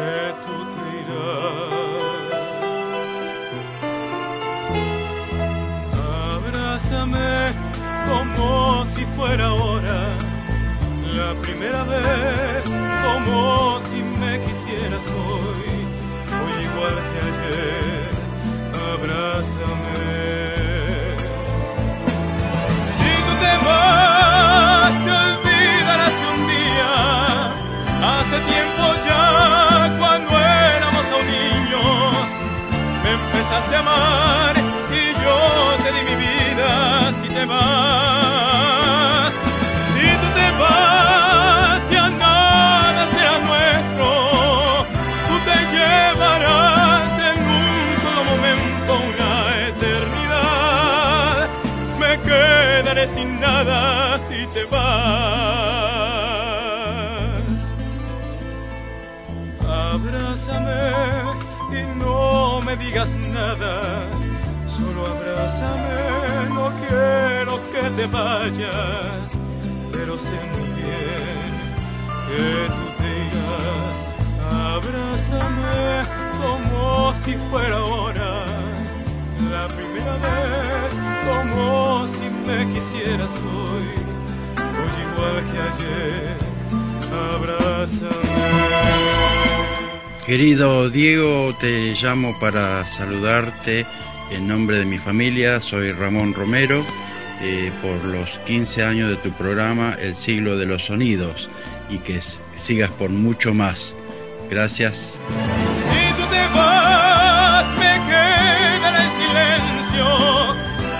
que tú te irás. Abrázame como si fuera ahora la primera vez, como si me quisieras hoy, hoy igual que ayer, abrázame. Si tú te vas, y yo te di mi vida si te. Solo abrázame, no quiero que te vayas, pero sé muy bien que tú irás. Abrázame como si fuera ahora, la primera vez, como si me quisieras hoy, hoy igual que ayer. Abrázame. Querido Diego, te llamo para saludarte en nombre de mi familia. Soy Ramón Romero, eh, por los 15 años de tu programa El siglo de los sonidos y que sigas por mucho más. Gracias. Si tú te vas, me quedaré en silencio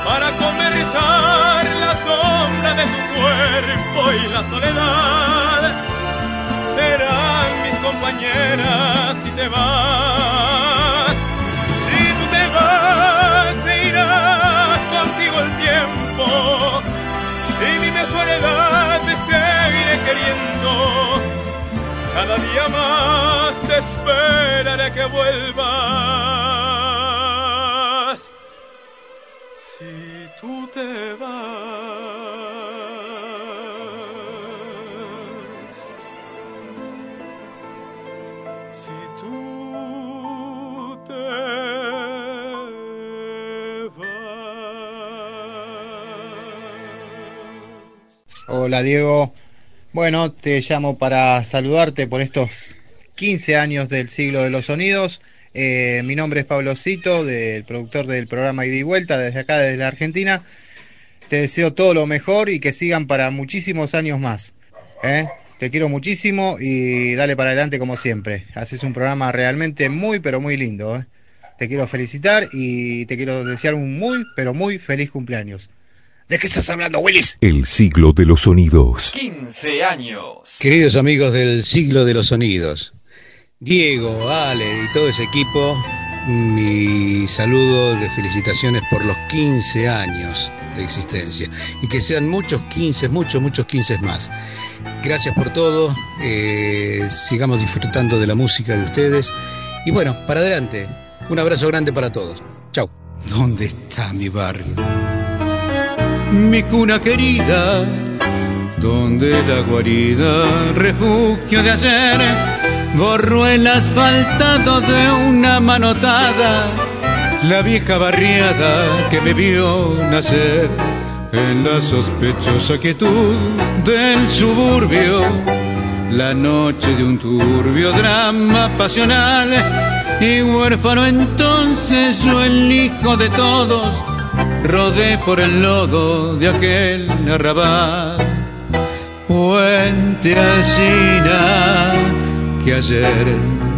para conversar la sombra de tu cuerpo y la soledad. Serán mis compañera si te vas. Si tú te vas, se irá contigo el tiempo. Y mi mejor edad te seguiré queriendo. Cada día más te esperaré que vuelvas. Si tú te vas. Hola Diego. Bueno, te llamo para saludarte por estos 15 años del siglo de los sonidos. Eh, mi nombre es Pablo Cito, del productor del programa Ida y Vuelta, desde acá, desde la Argentina. Te deseo todo lo mejor y que sigan para muchísimos años más. ¿eh? Te quiero muchísimo y dale para adelante como siempre. Haces un programa realmente muy, pero muy lindo. ¿eh? Te quiero felicitar y te quiero desear un muy, pero muy feliz cumpleaños. ¿De qué estás hablando, Willis? El siglo de los sonidos. 15 años. Queridos amigos del siglo de los sonidos, Diego, Ale y todo ese equipo, mi saludo de felicitaciones por los 15 años de existencia y que sean muchos 15, muchos, muchos 15 más. Gracias por todo, eh, sigamos disfrutando de la música de ustedes y bueno, para adelante, un abrazo grande para todos. Chau. ¿Dónde está mi barrio? Mi cuna querida, donde la guarida, refugio de ayer, borró el asfaltado de una manotada, la vieja barriada que me vio nacer en la sospechosa quietud del suburbio, la noche de un turbio drama pasional, y huérfano entonces yo el hijo de todos, rodé por el lodo de aquel arrabal. Puente Alcina, que ayer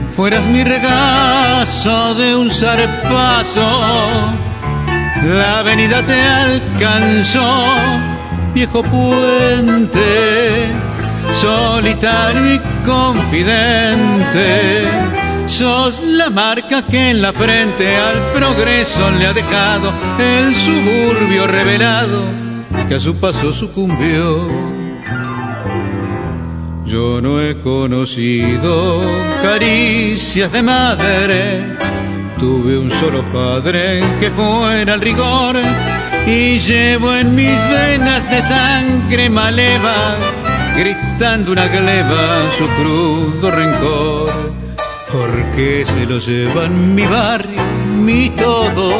fueras mi regazo de un zarpazo. La avenida te alcanzó, viejo puente, solitario y confidente. Sos la marca que en la frente al progreso le ha dejado el suburbio revelado que a su paso sucumbió. Yo no he conocido caricias de madre, tuve un solo padre que fuera el rigor y llevo en mis venas de sangre maleva, gritando una gleba su crudo rencor. Porque se lo llevan mi barrio, mi todo.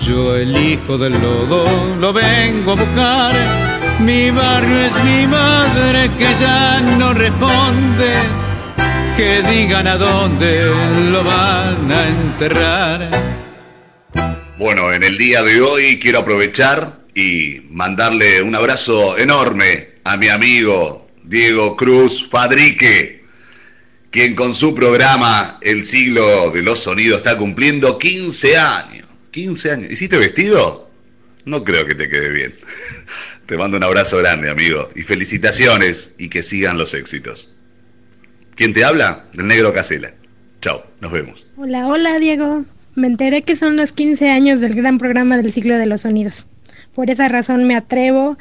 Yo el hijo del lodo lo vengo a buscar. Mi barrio es mi madre que ya no responde. Que digan a dónde lo van a enterrar. Bueno, en el día de hoy quiero aprovechar y mandarle un abrazo enorme a mi amigo Diego Cruz Fadrique, quien con su programa El siglo de los sonidos está cumpliendo 15 años. 15 años. ¿Hiciste vestido? No creo que te quede bien. [laughs] Te mando un abrazo grande, amigo, y felicitaciones y que sigan los éxitos. ¿Quién te habla? El negro Casela. Chao, nos vemos. Hola, hola Diego. Me enteré que son los 15 años del gran programa del siglo de los sonidos. Por esa razón me atrevo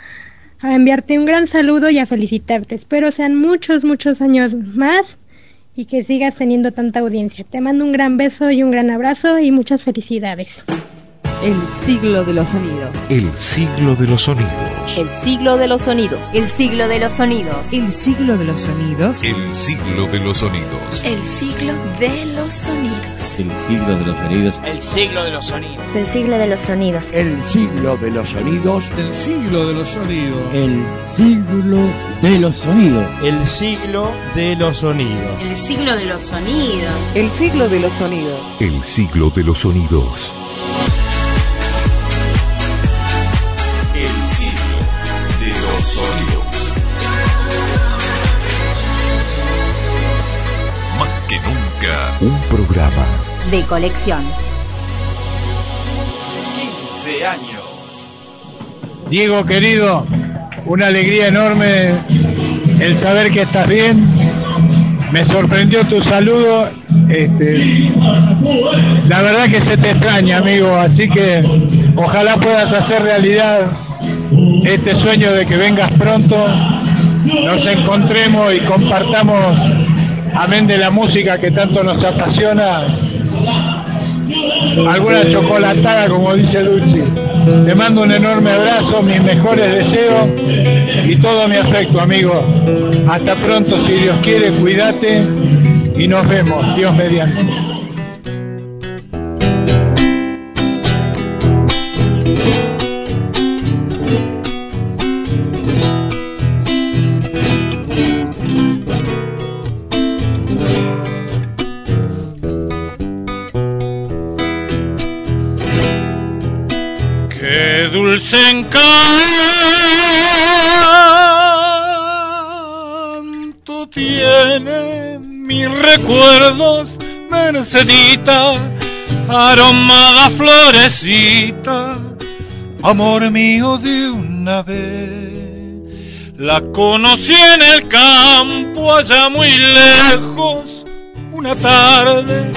a enviarte un gran saludo y a felicitarte. Espero sean muchos, muchos años más y que sigas teniendo tanta audiencia. Te mando un gran beso y un gran abrazo y muchas felicidades. El siglo de los sonidos. El siglo de los sonidos. El siglo de los sonidos. El siglo de los sonidos. El siglo de los sonidos. El siglo de los sonidos. El siglo de los sonidos. El siglo de los sonidos. El siglo de los sonidos. El siglo de los sonidos. El siglo de los sonidos. El siglo de los sonidos. El siglo de los sonidos. El siglo de los sonidos. El siglo de los sonidos. El siglo de los sonidos. El siglo de los sonidos. Más que nunca. Un programa. De colección. 15 años. Diego querido, una alegría enorme el saber que estás bien me sorprendió tu saludo. Este, la verdad que se te extraña, amigo, así que ojalá puedas hacer realidad este sueño de que vengas pronto, nos encontremos y compartamos, amén de la música que tanto nos apasiona, alguna chocolatada, como dice Luchi. Te mando un enorme abrazo, mis mejores deseos y todo mi afecto, amigo. Hasta pronto, si Dios quiere, cuídate y nos vemos, Dios mediante. Mercedita, aromada florecita, amor mío de una vez. La conocí en el campo allá muy lejos, una tarde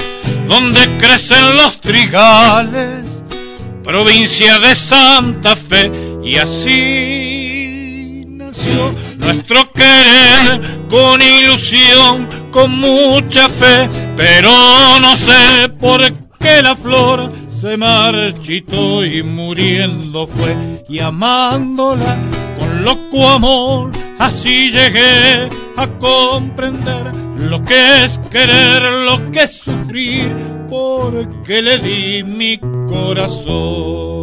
donde crecen los trigales provincia de Santa Fe, y así nació nuestro querer con ilusión, con mucha fe, pero no sé por qué la flor se marchitó y muriendo fue, y amándola con loco amor, así llegué a comprender lo que es querer, lo que es sufrir, porque le di mi corazón.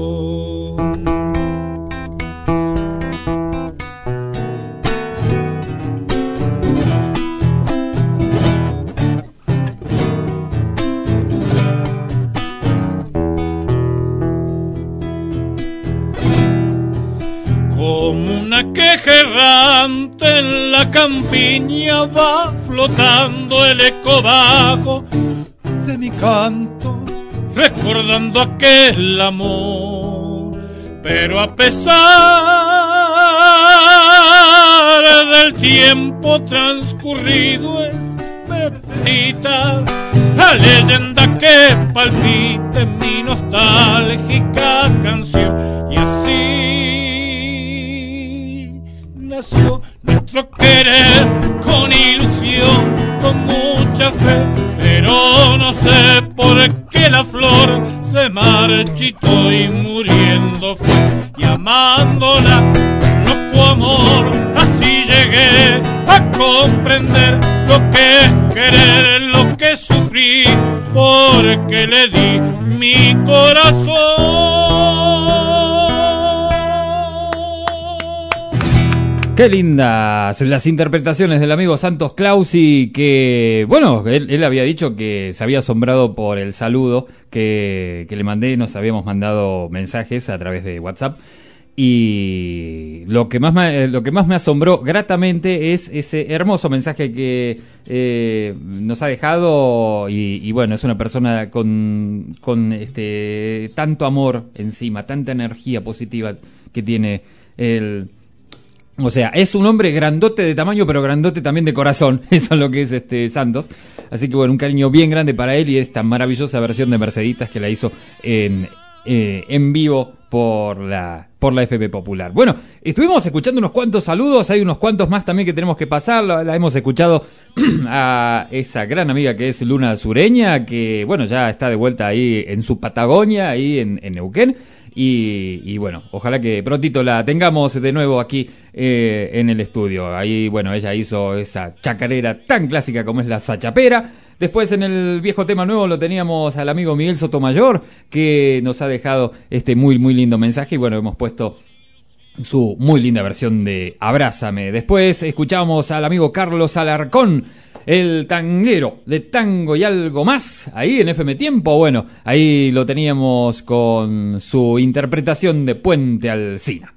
Queja errante en la campiña va flotando el eco bajo de mi canto, recordando aquel amor. Pero a pesar del tiempo transcurrido es Mercedita, la leyenda que palpita en mi nostálgica canción. Y así nació nuestro querer con ilusión, con mucha fe, pero no sé por qué la flor se marchitó y muriendo fue, y amándola con loco amor, así llegué a comprender lo que es querer, lo que es sufrir, porque le di mi corazón. Qué lindas las interpretaciones del amigo Santos Clausi, que, bueno, él, él había dicho que se había asombrado por el saludo que, que le mandé, nos habíamos mandado mensajes a través de WhatsApp. Y lo que más me, lo que más me asombró gratamente es ese hermoso mensaje que eh, nos ha dejado y, bueno, es una persona con, con este tanto amor encima, tanta energía positiva que tiene el, o sea, es un hombre grandote de tamaño, pero grandote también de corazón. [laughs] Eso es lo que es este Santos. Así que bueno, un cariño bien grande para él y esta maravillosa versión de Merceditas que la hizo en, eh, en vivo por la, por la FP Popular. Bueno, estuvimos escuchando unos cuantos saludos, hay unos cuantos más también que tenemos que pasar, la, la hemos escuchado [clears throat] a esa gran amiga que es Luna Sureña, que bueno, ya está de vuelta ahí en su Patagonia, ahí en, en Neuquén. Y, y, bueno, ojalá que prontito la tengamos de nuevo aquí eh, en el estudio. Ahí, bueno, ella hizo esa chacarera tan clásica como es la Sachapera. Después en el viejo tema nuevo lo teníamos al amigo Miguel Sotomayor, que nos ha dejado este muy, muy lindo mensaje. Y bueno, hemos puesto su muy linda versión de Abrázame. Después escuchamos al amigo Carlos Alarcón, el tanguero de tango y algo más, ahí en FM Tiempo. Bueno, ahí lo teníamos con su interpretación de Puente Alcina.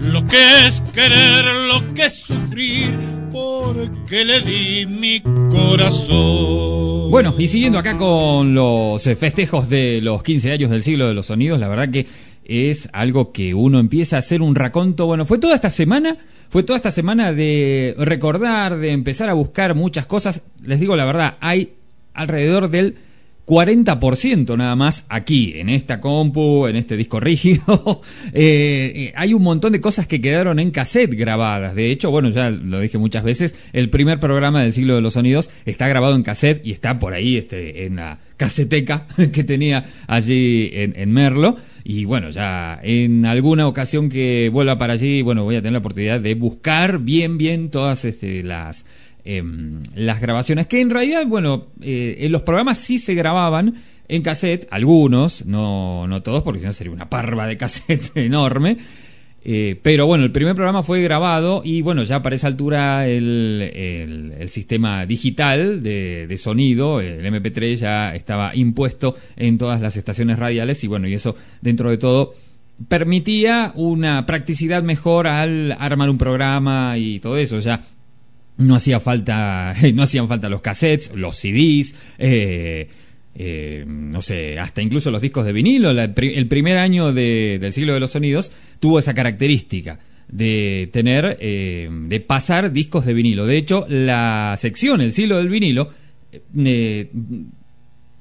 Lo que es querer, lo que es sufrir, porque le di mi corazón. Bueno, y siguiendo acá con los eh, festejos de los 15 años del siglo de los sonidos, la verdad que es algo que uno empieza a hacer un raconto. Bueno, fue toda esta semana fue toda esta semana de recordar, de empezar a buscar muchas cosas. Les digo la verdad, hay alrededor del 40% nada más aquí, en esta compu, en este disco rígido. [laughs] Eh, eh, hay un montón de cosas que quedaron en cassette grabadas. De hecho, bueno, ya lo dije muchas veces, el primer programa del siglo de los sonidos está grabado en cassette y está por ahí este, en la caseteca [laughs] que tenía allí en, en Merlo. Y bueno, ya en alguna ocasión que vuelva para allí, bueno, voy a tener la oportunidad de buscar bien, bien todas este, las em, las grabaciones, que en realidad, bueno, eh, en los programas sí se grababan en cassette, algunos, no, no todos, porque si no sería una parva de cassette [laughs] enorme. Eh, pero bueno, el primer programa fue grabado y bueno, ya para esa altura el, el- sistema digital de, de sonido, el MP3 ya estaba impuesto en todas las estaciones radiales y bueno, y eso dentro de todo permitía una practicidad mejor al armar un programa y todo eso. Ya no hacía falta, [laughs] no hacían falta los cassettes, los CDs, eh, eh, no sé, hasta incluso los discos de vinilo. El primer año de- del siglo de los sonidos tuvo esa característica de tener, eh, de pasar discos de vinilo. De hecho, la sección El siglo del vinilo eh,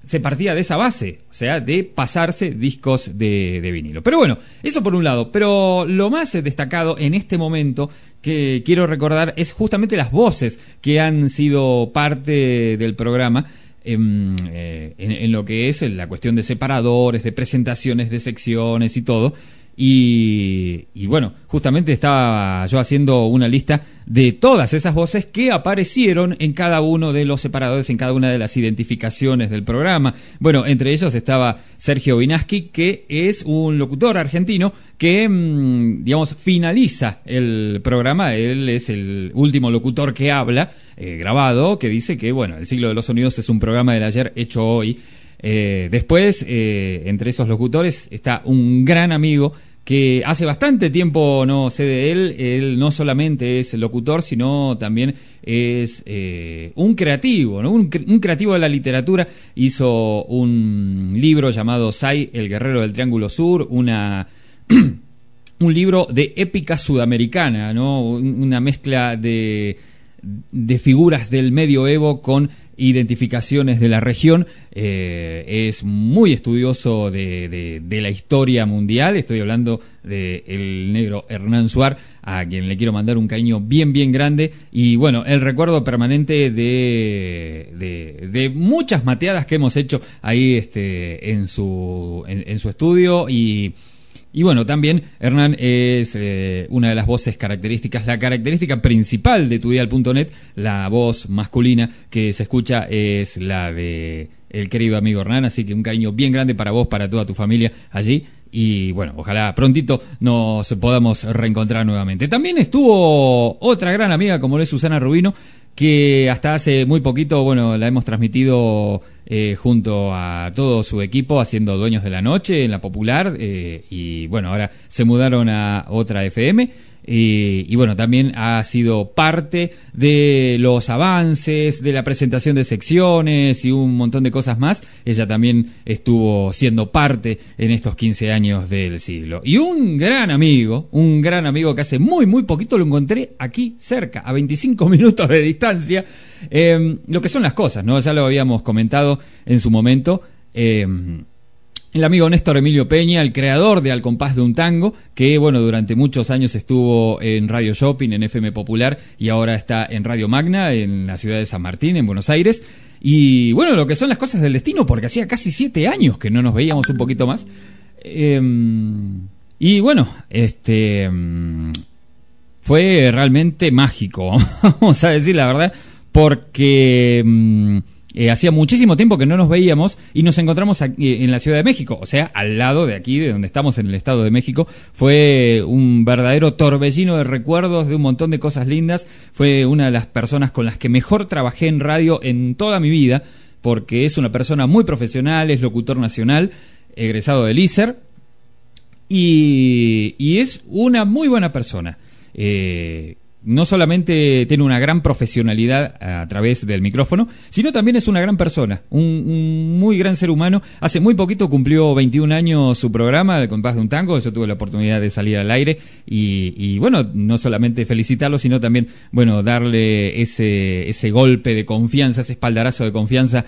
se partía de esa base, o sea, de pasarse discos de, de vinilo. Pero bueno, eso por un lado. Pero lo más eh, destacado en este momento que quiero recordar es justamente las voces que han sido parte del programa. Em, eh, en, en lo que es la cuestión de separadores, de presentaciones de secciones y todo. Y, y bueno, justamente estaba yo haciendo una lista de todas esas voces que aparecieron en cada uno de los separadores, en cada una de las identificaciones del programa. Bueno, entre ellos estaba Sergio Vinaski, que es un locutor argentino que, mm, digamos, finaliza el programa. Él es el último locutor que habla, eh, grabado, que dice que, bueno, El siglo de los sonidos es un programa del ayer hecho hoy. Eh, después, eh, entre esos locutores, está un gran amigo que hace bastante tiempo no sé de él. Él no solamente es locutor, sino también es eh, un creativo, un, cre- un creativo de la literatura. Hizo un libro llamado Sai, el guerrero del Triángulo Sur, una [clears throat] un libro de épica sudamericana, ¿no? Un- Una mezcla de, de figuras del medioevo con identificaciones de la región. Eh, es muy estudioso de, de- la historia mundial. Estoy hablando del negro Hernán Suar, a quien le quiero mandar un cariño bien, bien grande. Y bueno, el recuerdo permanente de, de, de muchas mateadas que hemos hecho ahí este, en, su, en, en su estudio y y bueno, también Hernán es eh, una de las voces características, la característica principal de tudial.net, la voz masculina que se escucha es la de el querido amigo Hernán, así que un cariño bien grande para vos, para toda tu familia allí. Y bueno, ojalá prontito nos podamos reencontrar nuevamente. También estuvo otra gran amiga como lo es Susana Rubino, que hasta hace muy poquito, bueno, la hemos transmitido eh, junto a todo su equipo haciendo Dueños de la Noche en la Popular eh, y bueno, ahora se mudaron a otra FM y, y bueno, también ha sido parte de los avances, de la presentación de secciones y un montón de cosas más. Ella también estuvo siendo parte en estos 15 años del siglo. Y un gran amigo, un gran amigo que hace muy, muy poquito lo encontré aquí cerca, a 25 [laughs] minutos de distancia. Eh, lo que son las cosas, ¿no? Ya lo habíamos comentado en su momento. Eh, el amigo Néstor Emilio Peña, el creador de Al compás de un tango, que bueno, durante muchos años estuvo en Radio Shopping, en FM Popular, y ahora está en Radio Magna, en la ciudad de San Martín, en Buenos Aires. Y bueno, lo que son las cosas del destino, porque hacía casi siete años que no nos veíamos un poquito más. Eh, y bueno, este mm, fue realmente mágico, [laughs] vamos a decir la verdad, porque mm, eh, hacía muchísimo tiempo que no nos veíamos y nos encontramos aquí, eh, en la Ciudad de México, o sea, al lado de aquí, de donde estamos en el Estado de México. Fue un verdadero torbellino de recuerdos, de un montón de cosas lindas. Fue una de las personas con las que mejor trabajé en radio en toda mi vida, porque es una persona muy profesional, es locutor nacional, egresado del ISER, y, es una muy buena persona. Eh, no solamente tiene una gran profesionalidad a través del micrófono, sino también es una gran persona, un, un muy gran ser humano. Hace muy poquito cumplió 21 años su programa, El compás de un tango, yo tuve la oportunidad de salir al aire y, y bueno, no solamente felicitarlo, sino también, bueno, darle ese, ese golpe de confianza, ese espaldarazo de confianza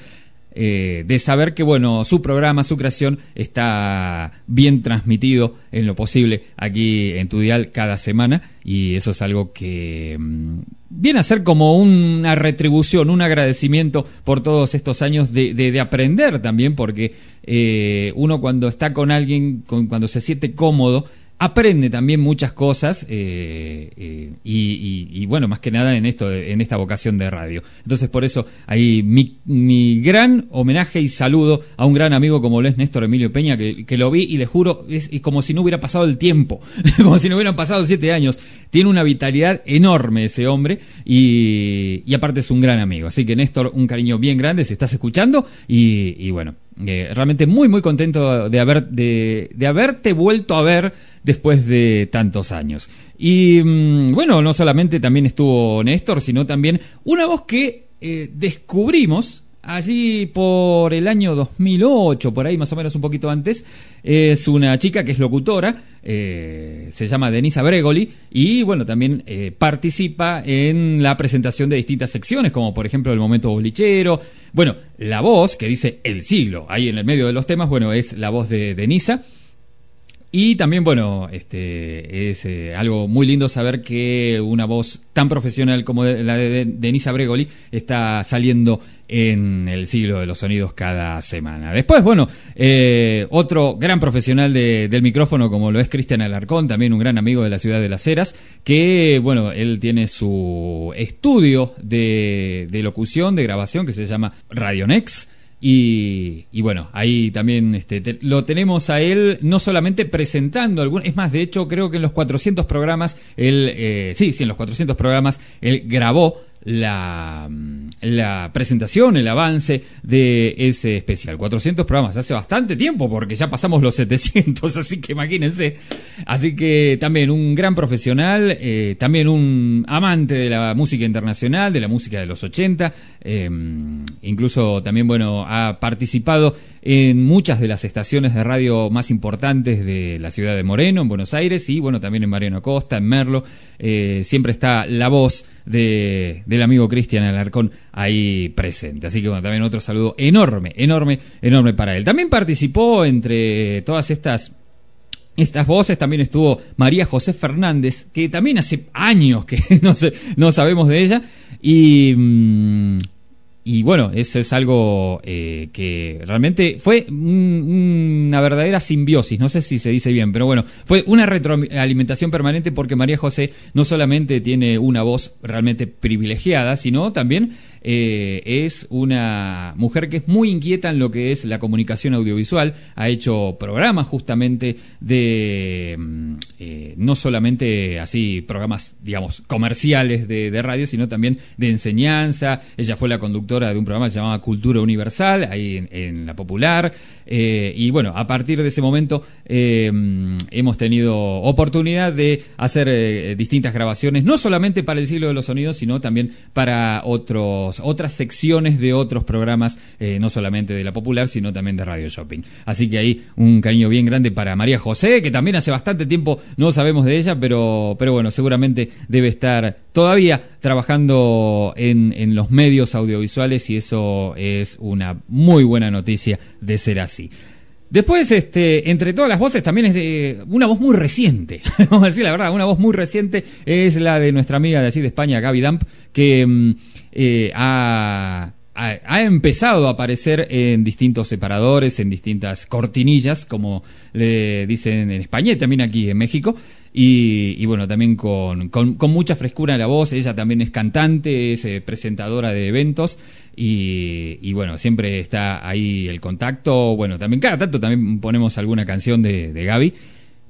eh, de saber que bueno su programa, su creación está bien transmitido en lo posible aquí en tu dial cada semana y eso es algo que mm, viene a ser como una retribución, un agradecimiento por todos estos años de, de- de aprender también porque eh, uno cuando está con alguien, con- cuando se siente cómodo, aprende también muchas cosas eh, eh, y, bueno, más que nada en esto, en esta vocación de radio. Entonces por eso ahí mi, mi gran homenaje y saludo a un gran amigo como lo es Néstor Emilio Peña, que, lo vi y le juro, es, como si no hubiera pasado el tiempo, [laughs] como si no hubieran pasado siete años. Tiene una vitalidad enorme ese hombre y, aparte es un gran amigo. Así que Néstor, un cariño bien grande, si estás escuchando y, y bueno, eh, realmente muy muy contento de haber de, de haberte vuelto a ver después de tantos años. Y mm, bueno no solamente también estuvo Néstor sino también una voz que eh, descubrimos allí por el año 2008 por ahí más o menos un poquito antes es una chica que es locutora eh, se llama Denisa Bregoli y bueno también eh, participa en la presentación de distintas secciones como por ejemplo el momento bolichero. Bueno la voz que dice el siglo ahí en el medio de los temas bueno es la voz de Denisa y también, bueno, este es eh, algo muy lindo saber que una voz tan profesional como la de Denisa Bregoli está saliendo en el siglo de los sonidos cada semana. Después, bueno, eh, otro gran profesional de- del micrófono como lo es Cristian Alarcón, también un gran amigo de la ciudad de Las Heras, que, bueno, él tiene su estudio de, de locución, de grabación, que se llama Radionex. Y, y bueno, ahí también este, te- lo tenemos a él no solamente presentando algún, es más, de hecho creo que en los 400 programas, él, eh, sí, sí, en los 400 programas, él grabó la, la presentación, el avance de ese especial. 400 programas, hace bastante tiempo porque ya pasamos los 700, [laughs] así que imagínense. Así que también un gran profesional, eh, también un amante de la música internacional, de la música de los 80, eh, incluso también, bueno, ha participado en muchas de las estaciones de radio más importantes de la ciudad de Moreno, en Buenos Aires, y bueno, también en Mariano Acosta, en Merlo. Eh, siempre está la voz de, del amigo Cristian Alarcón ahí presente. Así que bueno, también otro saludo enorme, enorme, enorme para él. También participó entre todas estas estas voces también estuvo María José Fernández, que también hace años que [laughs] no sabemos de ella. Y, mm, y bueno, eso es algo eh, que realmente fue un- una verdadera simbiosis, no sé si se dice bien, pero bueno, fue una retroalimentación permanente porque María José no solamente tiene una voz realmente privilegiada, sino también eh, es una mujer que es muy inquieta en lo que es la comunicación audiovisual, ha hecho programas justamente de mm, eh, no solamente así programas digamos comerciales de, radio, sino también de enseñanza, ella fue la conductora de un programa llamaba Cultura Universal, ahí en, la popular, eh, y bueno, a partir de ese momento mm, hemos tenido oportunidad de hacer distintas grabaciones, no solamente para el siglo de los sonidos, sino también para otros, otras secciones de otros programas, eh, no solamente de la popular, sino también de Radio Shopping. Así que ahí un cariño bien grande para María José, que también hace bastante tiempo no sabemos de ella, pero, pero bueno, seguramente debe estar todavía trabajando en, en los medios audiovisuales y eso es una muy buena noticia de ser así. Después, este, entre todas las voces, también es de una voz muy reciente. [laughs] Vamos a decir la verdad, una voz muy reciente es la de nuestra amiga de allí de España, Gaby Damp, que mm, eh, ha, empezado a aparecer en distintos separadores, en distintas cortinillas, como le dicen en España y también aquí en México. Y, bueno, también con mucha frescura en la voz. Ella también es cantante, es eh, presentadora de eventos. Y, y bueno, siempre está ahí el contacto. Bueno, también cada tanto también ponemos alguna canción de, de Gaby.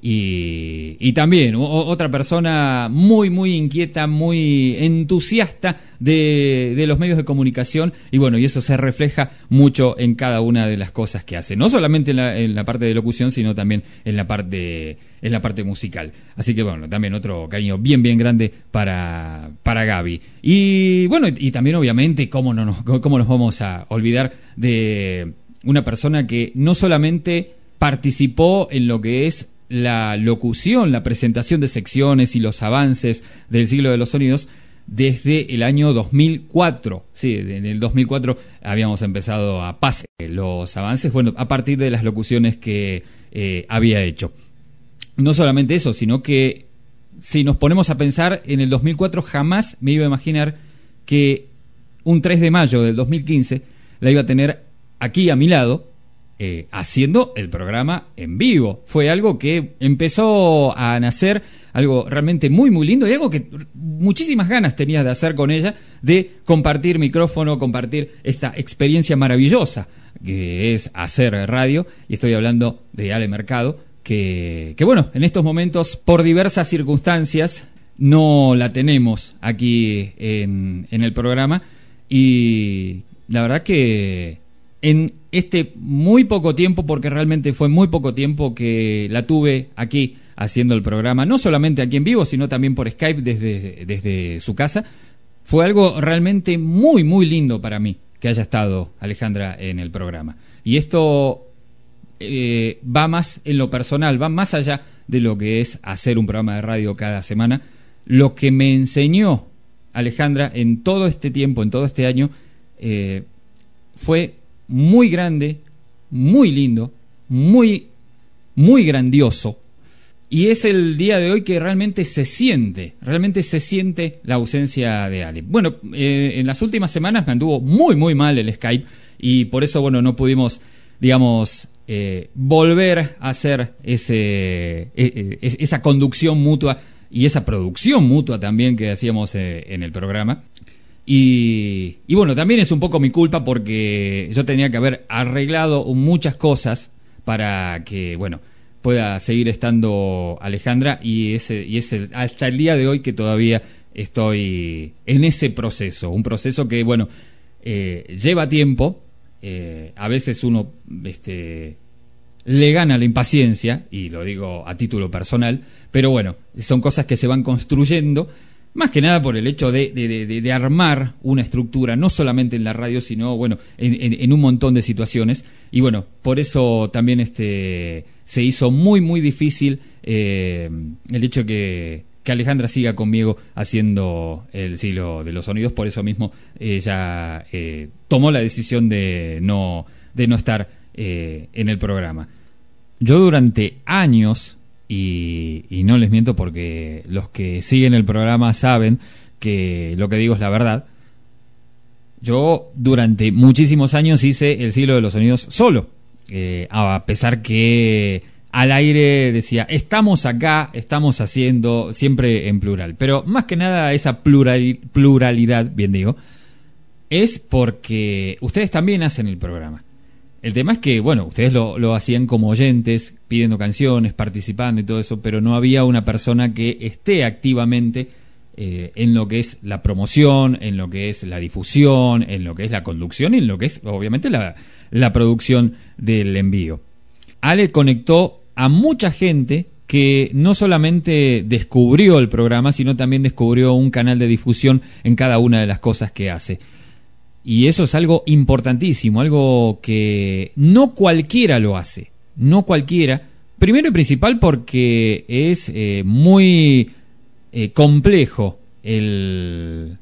Y, y también otra persona muy, muy inquieta, muy entusiasta de, de los medios de comunicación. Y bueno, y eso se refleja mucho en cada una de las cosas que hace. No solamente en la, parte de locución, sino también en la parte, en la parte musical. Así que bueno, también otro cariño bien, bien grande para, para Gaby. Y bueno, y, también obviamente, ¿cómo, no ¿cómo nos vamos a olvidar de una persona que no solamente participó en lo que es la locución, la presentación de secciones y los avances del siglo de los sonidos desde el año 2004. Sí, en el 2004 habíamos empezado a pasar los avances, bueno, a partir de las locuciones que eh, había hecho. No solamente eso, sino que si nos ponemos a pensar, en el 2004 jamás me iba a imaginar que un 3 de mayo del 2015 la iba a tener aquí a mi lado, eh, haciendo el programa en vivo. Fue algo que empezó a nacer, algo realmente muy, muy lindo y algo que muchísimas ganas tenía de hacer con ella, de compartir micrófono, compartir esta experiencia maravillosa que es hacer radio. Y estoy hablando de Ale Mercado, que, que bueno, en estos momentos, por diversas circunstancias, no la tenemos aquí en, en el programa. Y la verdad que en este muy poco tiempo, porque realmente fue muy poco tiempo que la tuve aquí haciendo el programa, no solamente aquí en vivo, sino también por Skype desde, desde su casa, fue algo realmente muy, muy lindo para mí que haya estado Alejandra en el programa. Y esto eh, va más en lo personal, va más allá de lo que es hacer un programa de radio cada semana. Lo que me enseñó Alejandra en todo este tiempo, en todo este año, eh, fue muy grande, muy lindo, muy, muy grandioso. Y es el día de hoy que realmente se siente, realmente se siente la ausencia de Ale. Bueno, eh, en las últimas semanas me anduvo muy, muy mal el Skype y por eso, bueno, no pudimos, digamos, eh, volver a hacer ese, eh, es- esa conducción mutua y esa producción mutua también que hacíamos eh, en el programa. Y, bueno, también es un poco mi culpa porque yo tenía que haber arreglado muchas cosas para que, bueno, pueda seguir estando Alejandra y, ese, y es hasta el día de hoy que todavía estoy en ese proceso. Un proceso que, bueno, eh, lleva tiempo. eh, a veces uno este, le gana la impaciencia, y lo digo a título personal, pero bueno, son cosas que se van construyendo, más que nada por el hecho de, de- de- de- armar una estructura, no solamente en la radio, sino bueno, en, en- en un montón de situaciones. Y bueno, por eso también este se hizo muy, muy difícil eh, el hecho que, que Alejandra siga conmigo haciendo el siglo de los sonidos, por eso mismo ella eh, tomó la decisión de no, de no estar eh, en el programa. Yo durante años, y, no les miento porque los que siguen el programa saben que lo que digo es la verdad, yo durante muchísimos años hice el siglo de los sonidos solo, eh, a pesar que al aire decía, estamos acá, estamos haciendo, siempre en plural, pero más que nada esa plural- pluralidad, bien digo, es porque ustedes también hacen el programa. El tema es que, bueno, ustedes lo, lo hacían como oyentes, pidiendo canciones, participando y todo eso, pero no había una persona que esté activamente eh, en lo que es la promoción, en lo que es la difusión, en lo que es la conducción y en lo que es, obviamente, la, la producción del envío. Ale conectó a mucha gente que no solamente descubrió el programa, sino también descubrió un canal de difusión en cada una de las cosas que hace. Y eso es algo importantísimo, algo que no cualquiera lo hace, no cualquiera. Primero y principal porque es eh, muy eh, complejo el,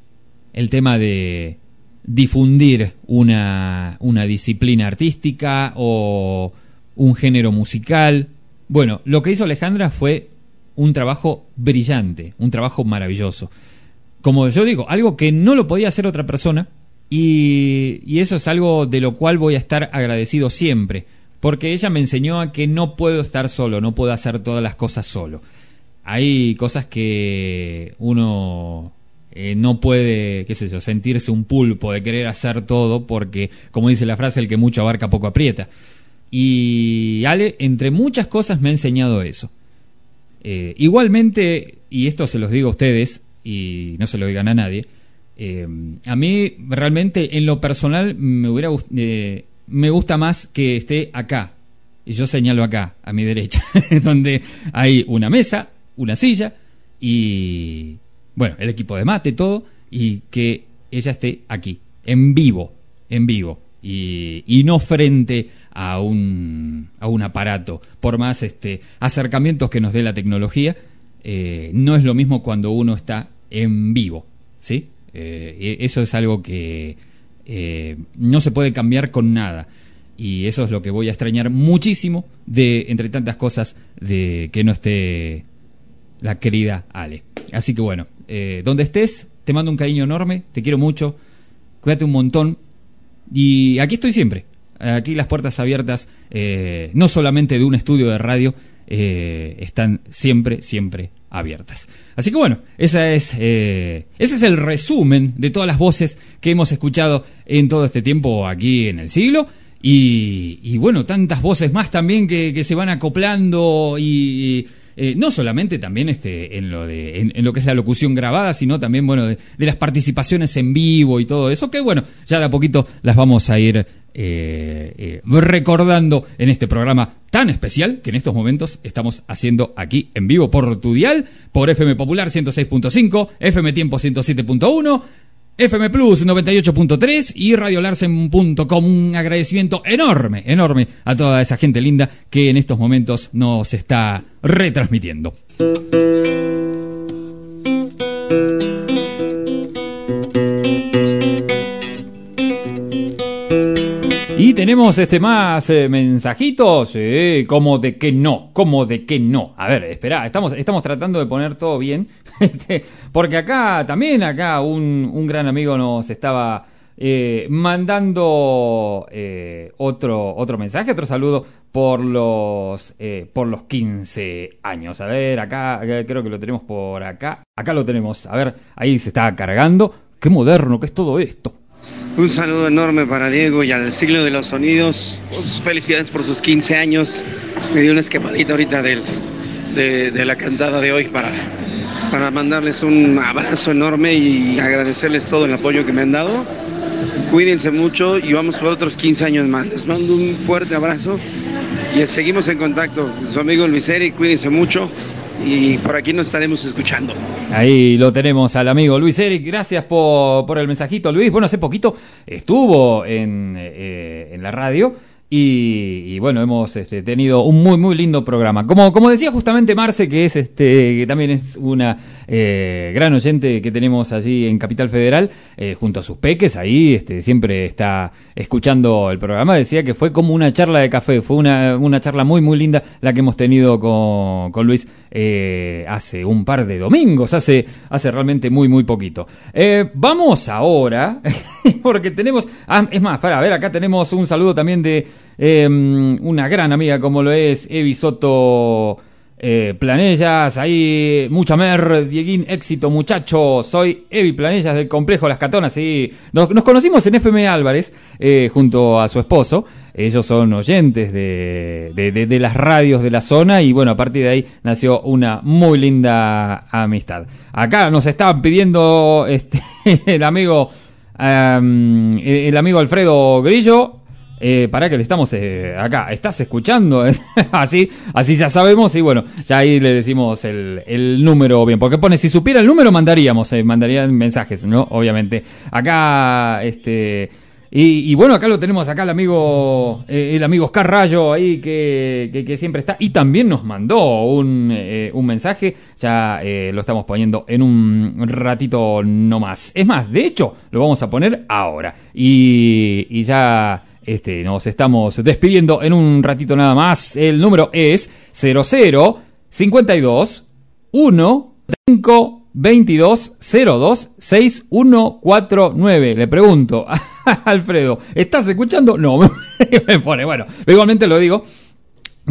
el tema de difundir una, una disciplina artística o un género musical. Bueno, lo que hizo Alejandra fue un trabajo brillante, un trabajo maravilloso. Como yo digo, algo que no lo podía hacer otra persona y, eso es algo de lo cual voy a estar agradecido siempre, porque ella me enseñó a que no puedo estar solo, no puedo hacer todas las cosas solo. Hay cosas que uno eh, no puede, qué sé yo, sentirse un pulpo de querer hacer todo, porque, como dice la frase, el que mucho abarca poco aprieta. Y Ale, entre muchas cosas, me ha enseñado eso. Eh, igualmente, y esto se los digo a ustedes, y no se lo digan a nadie, eh, a mí realmente en lo personal me, hubiera, eh, me gusta más que esté acá. Y yo señalo acá, a mi derecha, [laughs] donde hay una mesa, una silla y, bueno, el equipo de mate, todo, y que ella esté aquí, en vivo, en vivo, y, y no frente a un, a un aparato. Por más este, acercamientos que nos dé la tecnología, eh, no es lo mismo cuando uno está en vivo, ¿sí? Eh, y eso es algo que eh, no se puede cambiar con nada. Y eso es lo que voy a extrañar muchísimo de, entre tantas cosas, de que no esté la querida Ale. Así que bueno, eh, donde estés, te mando un cariño enorme, te quiero mucho, cuídate un montón y aquí estoy siempre. Aquí las puertas abiertas, no solamente de un estudio de radio, están siempre, siempre abiertas. Así que bueno, esa es, eh, ese es el resumen de todas las voces que hemos escuchado en todo este tiempo aquí en el siglo. Y, bueno, tantas voces más también que, se van acoplando y, eh, no solamente también este en lo de en lo que es la locución grabada, sino también bueno de, de las participaciones en vivo y todo eso que bueno ya de a poquito las vamos a ir eh, eh, recordando en este programa tan especial que en estos momentos estamos haciendo aquí en vivo por tu dial, por FM Popular 106.5, FM Tiempo 107.1. FM Plus 98.3 y radiolarsen.com. Un agradecimiento enorme, enorme a toda esa gente linda que en estos momentos nos está retransmitiendo. Tenemos este más eh, mensajitos, eh, como de que no, como de que no. A ver, espera, estamos, estamos tratando de poner todo bien, [laughs] este, porque acá también, acá un, un gran amigo nos estaba eh, mandando eh, otro, otro mensaje, otro saludo por los, eh, por los 15 años. A ver, acá, acá creo que lo tenemos por acá. Acá lo tenemos, a ver, ahí se está cargando. Qué moderno que es todo esto. Un saludo enorme para Diego y al siglo de los sonidos. Pues, felicidades por sus 15 años. Me dio una escapadita ahorita de, de la cantada de hoy para, para mandarles un abrazo enorme y agradecerles todo el apoyo que me han dado. Cuídense mucho y vamos por otros 15 años más. Les mando un fuerte abrazo y seguimos en contacto. Su amigo Luis cuídense mucho y por aquí nos estaremos escuchando. Ahí lo tenemos al amigo Luis Eric. Gracias por, por el mensajito, Luis. Bueno, hace poquito estuvo en, eh, en la radio. Y, bueno, hemos este, tenido un muy, muy lindo programa. Como, como decía justamente Marce, que es este, que también es una eh, gran oyente que tenemos allí en Capital Federal, eh, junto a sus peques, ahí este, siempre está escuchando el programa. Decía que fue como una charla de café, fue una, una charla muy, muy linda la que hemos tenido con, con Luis eh, hace un par de domingos, hace, hace realmente muy, muy poquito. Eh, vamos ahora, [laughs] porque tenemos, ah, es más, para ver, acá tenemos un saludo también de eh, una gran amiga como lo es Evi Soto eh, Planellas, ahí mucha mer, Dieguín, éxito muchacho, soy Evi Planellas del complejo Las Catonas, y nos, nos conocimos en FM Álvarez junto a su esposo, ellos son oyentes de, de, de, las radios de la zona y bueno, a partir de ahí nació una muy linda amistad. Acá nos estaban pidiendo este, [laughs] el amigo um, el amigo Alfredo Grillo. Eh, para que le estamos eh, acá, ¿estás escuchando? [laughs] así, así ya sabemos y bueno, ya ahí le decimos el, el número bien, porque pone, si supiera el número mandaríamos, eh, mandarían mensajes, ¿no? Obviamente. Acá, este, y, bueno, acá lo tenemos, acá el amigo, eh, el amigo Oscar Rayo ahí que, que, siempre está y también nos mandó un, eh, un mensaje, ya eh, lo estamos poniendo en un ratito no más. Es más, de hecho, lo vamos a poner ahora y, y ya este, nos estamos despidiendo en un ratito nada más. El número es 00 52 1 5 22 02 6149. Le pregunto [laughs] a Alfredo, ¿estás escuchando? No, [laughs] me pone, bueno, igualmente lo digo.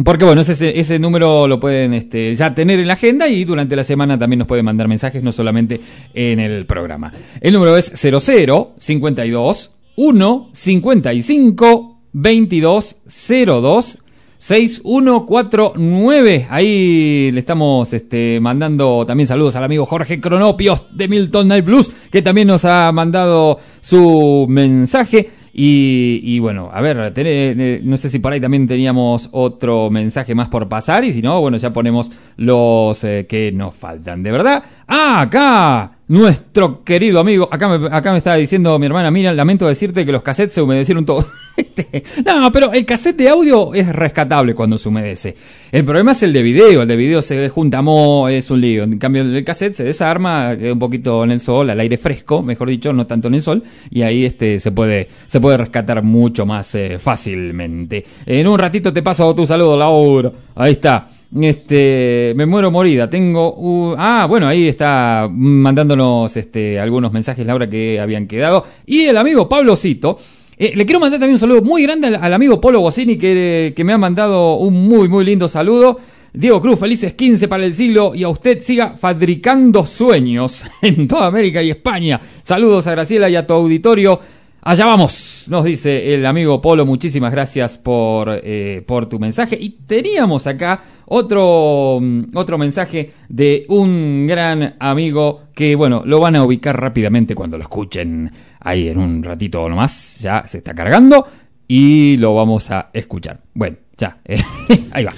Porque bueno, ese, ese número lo pueden este, ya tener en la agenda y durante la semana también nos pueden mandar mensajes, no solamente en el programa. El número es 00 52 1 55 22 02 6149. Ahí le estamos este, mandando también saludos al amigo Jorge Cronopios de Milton Night Blues, que también nos ha mandado su mensaje. Y, bueno, a ver, tené- eh, no sé si por ahí también teníamos otro mensaje más por pasar y si no, bueno, ya ponemos los eh, que nos faltan. De verdad, ah, acá, nuestro querido amigo, acá me, acá me estaba diciendo mi hermana, mira, lamento decirte que los cassettes se humedecieron todos. [laughs] Este, no, pero el cassette de audio es rescatable cuando se humedece. El problema es el de video. El de video se junta mo, es un lío. En cambio, el cassette se desarma, un poquito en el sol, al aire fresco, mejor dicho, no tanto en el sol, y ahí este se puede, se puede rescatar mucho más eh, fácilmente. En un ratito te paso tu saludo, Laura. Ahí está. Este, me muero morida. Tengo, u- ah, bueno, ahí está mandándonos este algunos mensajes Laura que habían quedado y el amigo Pablo Cito. Eh, le quiero mandar también un saludo muy grande al, al amigo Polo Bocini que, que me ha mandado un muy, muy lindo saludo. Diego Cruz, felices 15 para el siglo y a usted siga fabricando sueños [laughs] en toda América y España. Saludos a Graciela y a tu auditorio. Allá vamos, nos dice el amigo Polo, muchísimas gracias por, eh, por tu mensaje. Y teníamos acá otro, otro mensaje de un gran amigo que, bueno, lo van a ubicar rápidamente cuando lo escuchen ahí en un ratito nomás. Ya se está cargando y lo vamos a escuchar. Bueno, ya, [laughs] ahí va.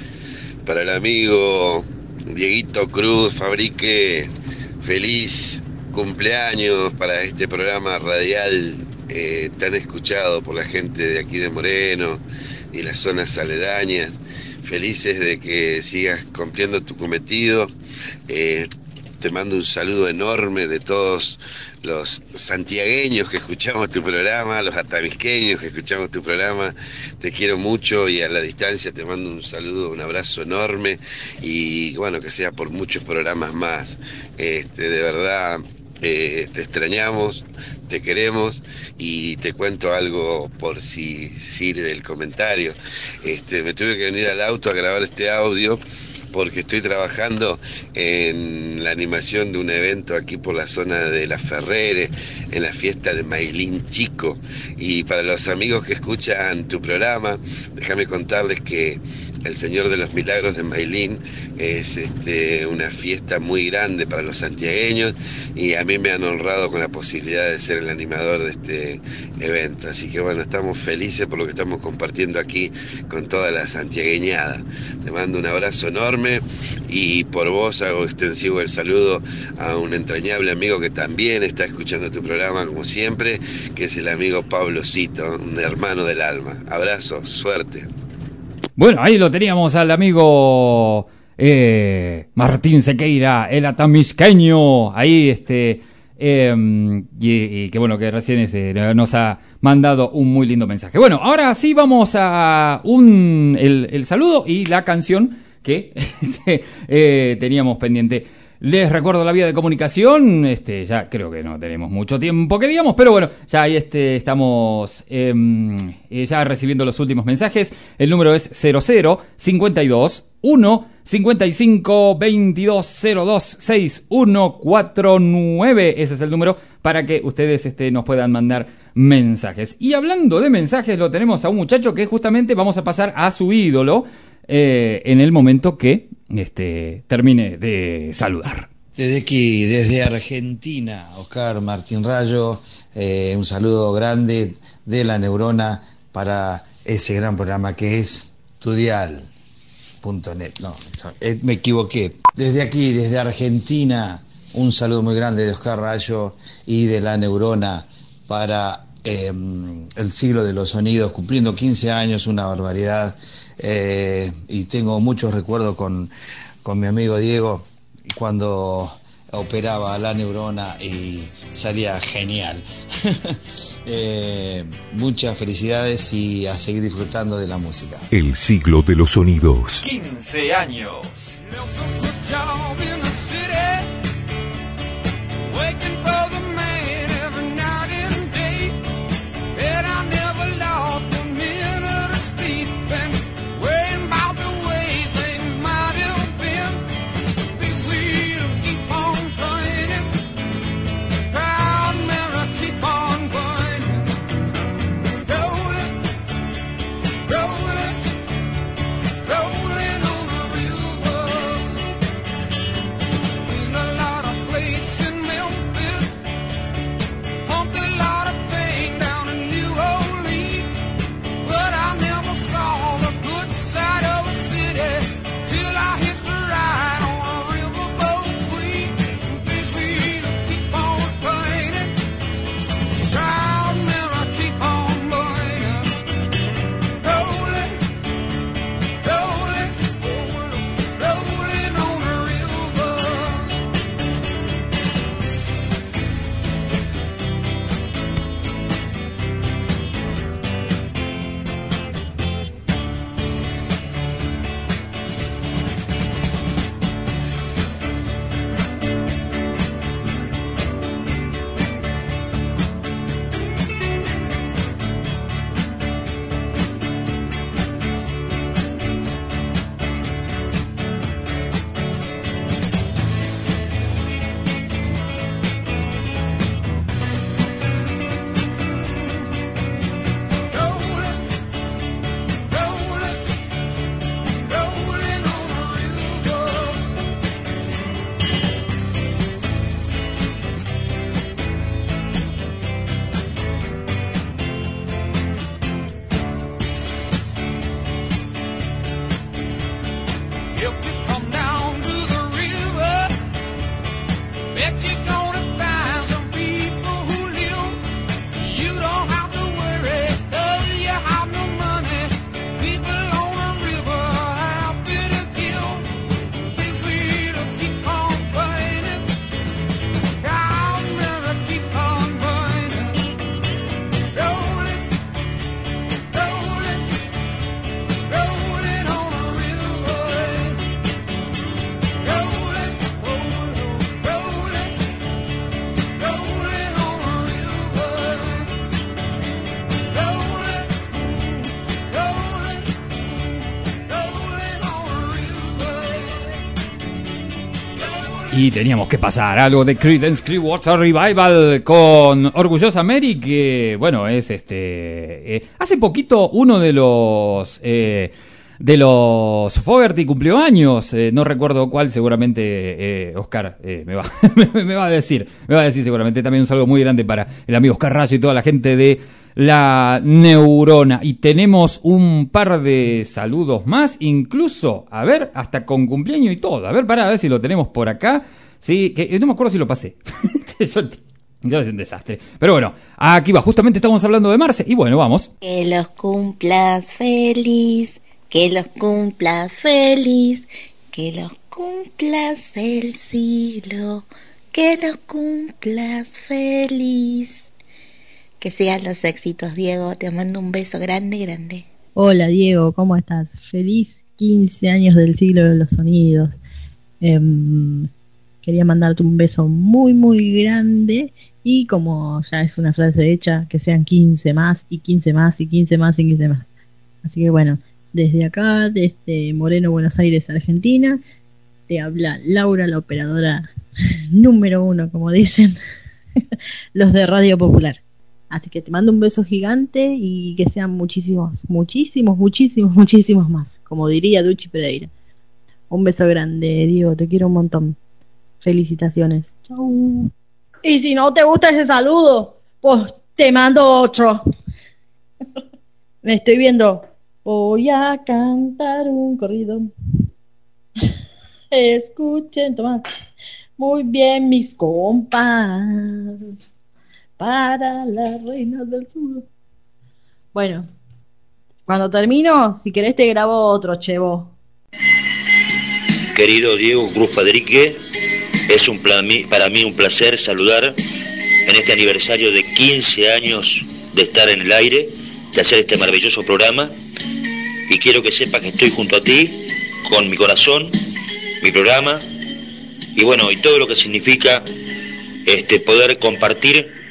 Para el amigo Dieguito Cruz Fabrique, feliz cumpleaños para este programa radial eh, tan escuchado por la gente de aquí de Moreno y las zonas aledañas. Felices de que sigas cumpliendo tu cometido. Eh, te mando un saludo enorme de todos los santiagueños que escuchamos tu programa, los atamisqueños que escuchamos tu programa. Te quiero mucho y a la distancia te mando un saludo, un abrazo enorme y bueno, que sea por muchos programas más. Este, de verdad, eh, te extrañamos, te queremos y te cuento algo por si sirve el comentario. Este, me tuve que venir al auto a grabar este audio porque estoy trabajando en la animación de un evento aquí por la zona de La Ferrere, en la fiesta de Mailín Chico. Y para los amigos que escuchan tu programa, déjame contarles que el Señor de los Milagros de Mailín es este, una fiesta muy grande para los santiagueños y a mí me han honrado con la posibilidad de ser el animador de este evento. Así que bueno, estamos felices por lo que estamos compartiendo aquí con toda la santiagueñada. Te mando un abrazo enorme y por vos hago extensivo el saludo a un entrañable amigo que también está escuchando tu programa como siempre, que es el amigo Pablo Cito, un hermano del alma. Abrazo, suerte. Bueno, ahí lo teníamos al amigo eh, Martín Sequeira, el atamisqueño. Ahí, este. eh, y, que bueno, que recién este, nos ha mandado un muy lindo mensaje. Bueno, ahora sí vamos a un, el saludo y la canción que [laughs] este, eh, teníamos pendiente. Les recuerdo la vía de comunicación, este, ya creo que no tenemos mucho tiempo que digamos, pero bueno, ya ahí este, estamos em, eh, ya recibiendo los últimos mensajes. El número es 00 52 1 55 22 02 6149. Ese es el número para que ustedes este, nos puedan mandar mensajes. Y hablando de mensajes, lo tenemos a un muchacho que justamente vamos a pasar a su ídolo eh, en el momento que este, termine de saludar. Desde aquí, desde Argentina, Oscar Martín Rayo, eh, un saludo grande de la neurona para ese gran programa que es tudial.net. No, eh, me equivoqué. Desde aquí, desde Argentina, un saludo muy grande de Oscar Rayo y de la neurona para eh, el siglo de los sonidos, cumpliendo 15 años, una barbaridad. eh, y tengo muchos recuerdos con, con mi amigo Diego cuando operaba la neurona y salía genial. [laughs] Eh, muchas felicidades y a seguir disfrutando de la música. El siglo de los sonidos. 15 años. Y teníamos que pasar algo de Creedence Clearwater Revival con Orgullosa Mary, que bueno, es este... eh, hace poquito uno de los... eh, de los Fogerty cumplió años, eh, no recuerdo cuál, seguramente Oscar eh, me, va, [laughs] me va a decir, me va a decir seguramente también un saludo muy grande para el amigo Oscar Rayo y toda la gente de la neurona. Y tenemos un par de saludos más, incluso, a ver, hasta con cumpleaños y todo. A ver, para a ver si lo tenemos por acá. Sí, que eh, no me acuerdo si lo pasé. [laughs] Ya es un desastre. Pero bueno, aquí va, justamente estamos hablando de Marce. Y bueno, vamos. Que los cumplas feliz, que los cumplas feliz, que los cumplas el siglo, que los cumplas feliz. Que sean los éxitos, Diego. Te mando un beso grande, grande. Hola Diego, ¿cómo estás? Feliz 15 años del siglo de los sonidos. Em, quería mandarte un beso muy, muy grande y como ya es una frase hecha, que sean 15 más y 15 más y 15 más y 15 más. Así que bueno, desde acá, desde Moreno, Buenos Aires, Argentina, te habla Laura, la operadora [laughs] número uno, como dicen [laughs] los de Radio Popular. Así que te mando un beso gigante y que sean muchísimos, muchísimos, muchísimos, [laughs] muchísimos más, como diría Duchi Pereira. Un beso grande, Diego, te quiero un montón. Felicitaciones. Chau. Y si no te gusta ese saludo, pues te mando otro. Me estoy viendo. Voy a cantar un corrido. [laughs] Escuchen, toma. Muy bien, mis compas. Para la reina del sur. Bueno, cuando termino, si querés te grabo otro, chevo. Querido Diego Cruz Padrique, es un para mí un placer saludar en este aniversario de 15 años de estar en el aire, de hacer este maravilloso programa. Y quiero que sepas que estoy junto a ti, con mi corazón, mi programa, y bueno, y todo lo que significa este, poder compartir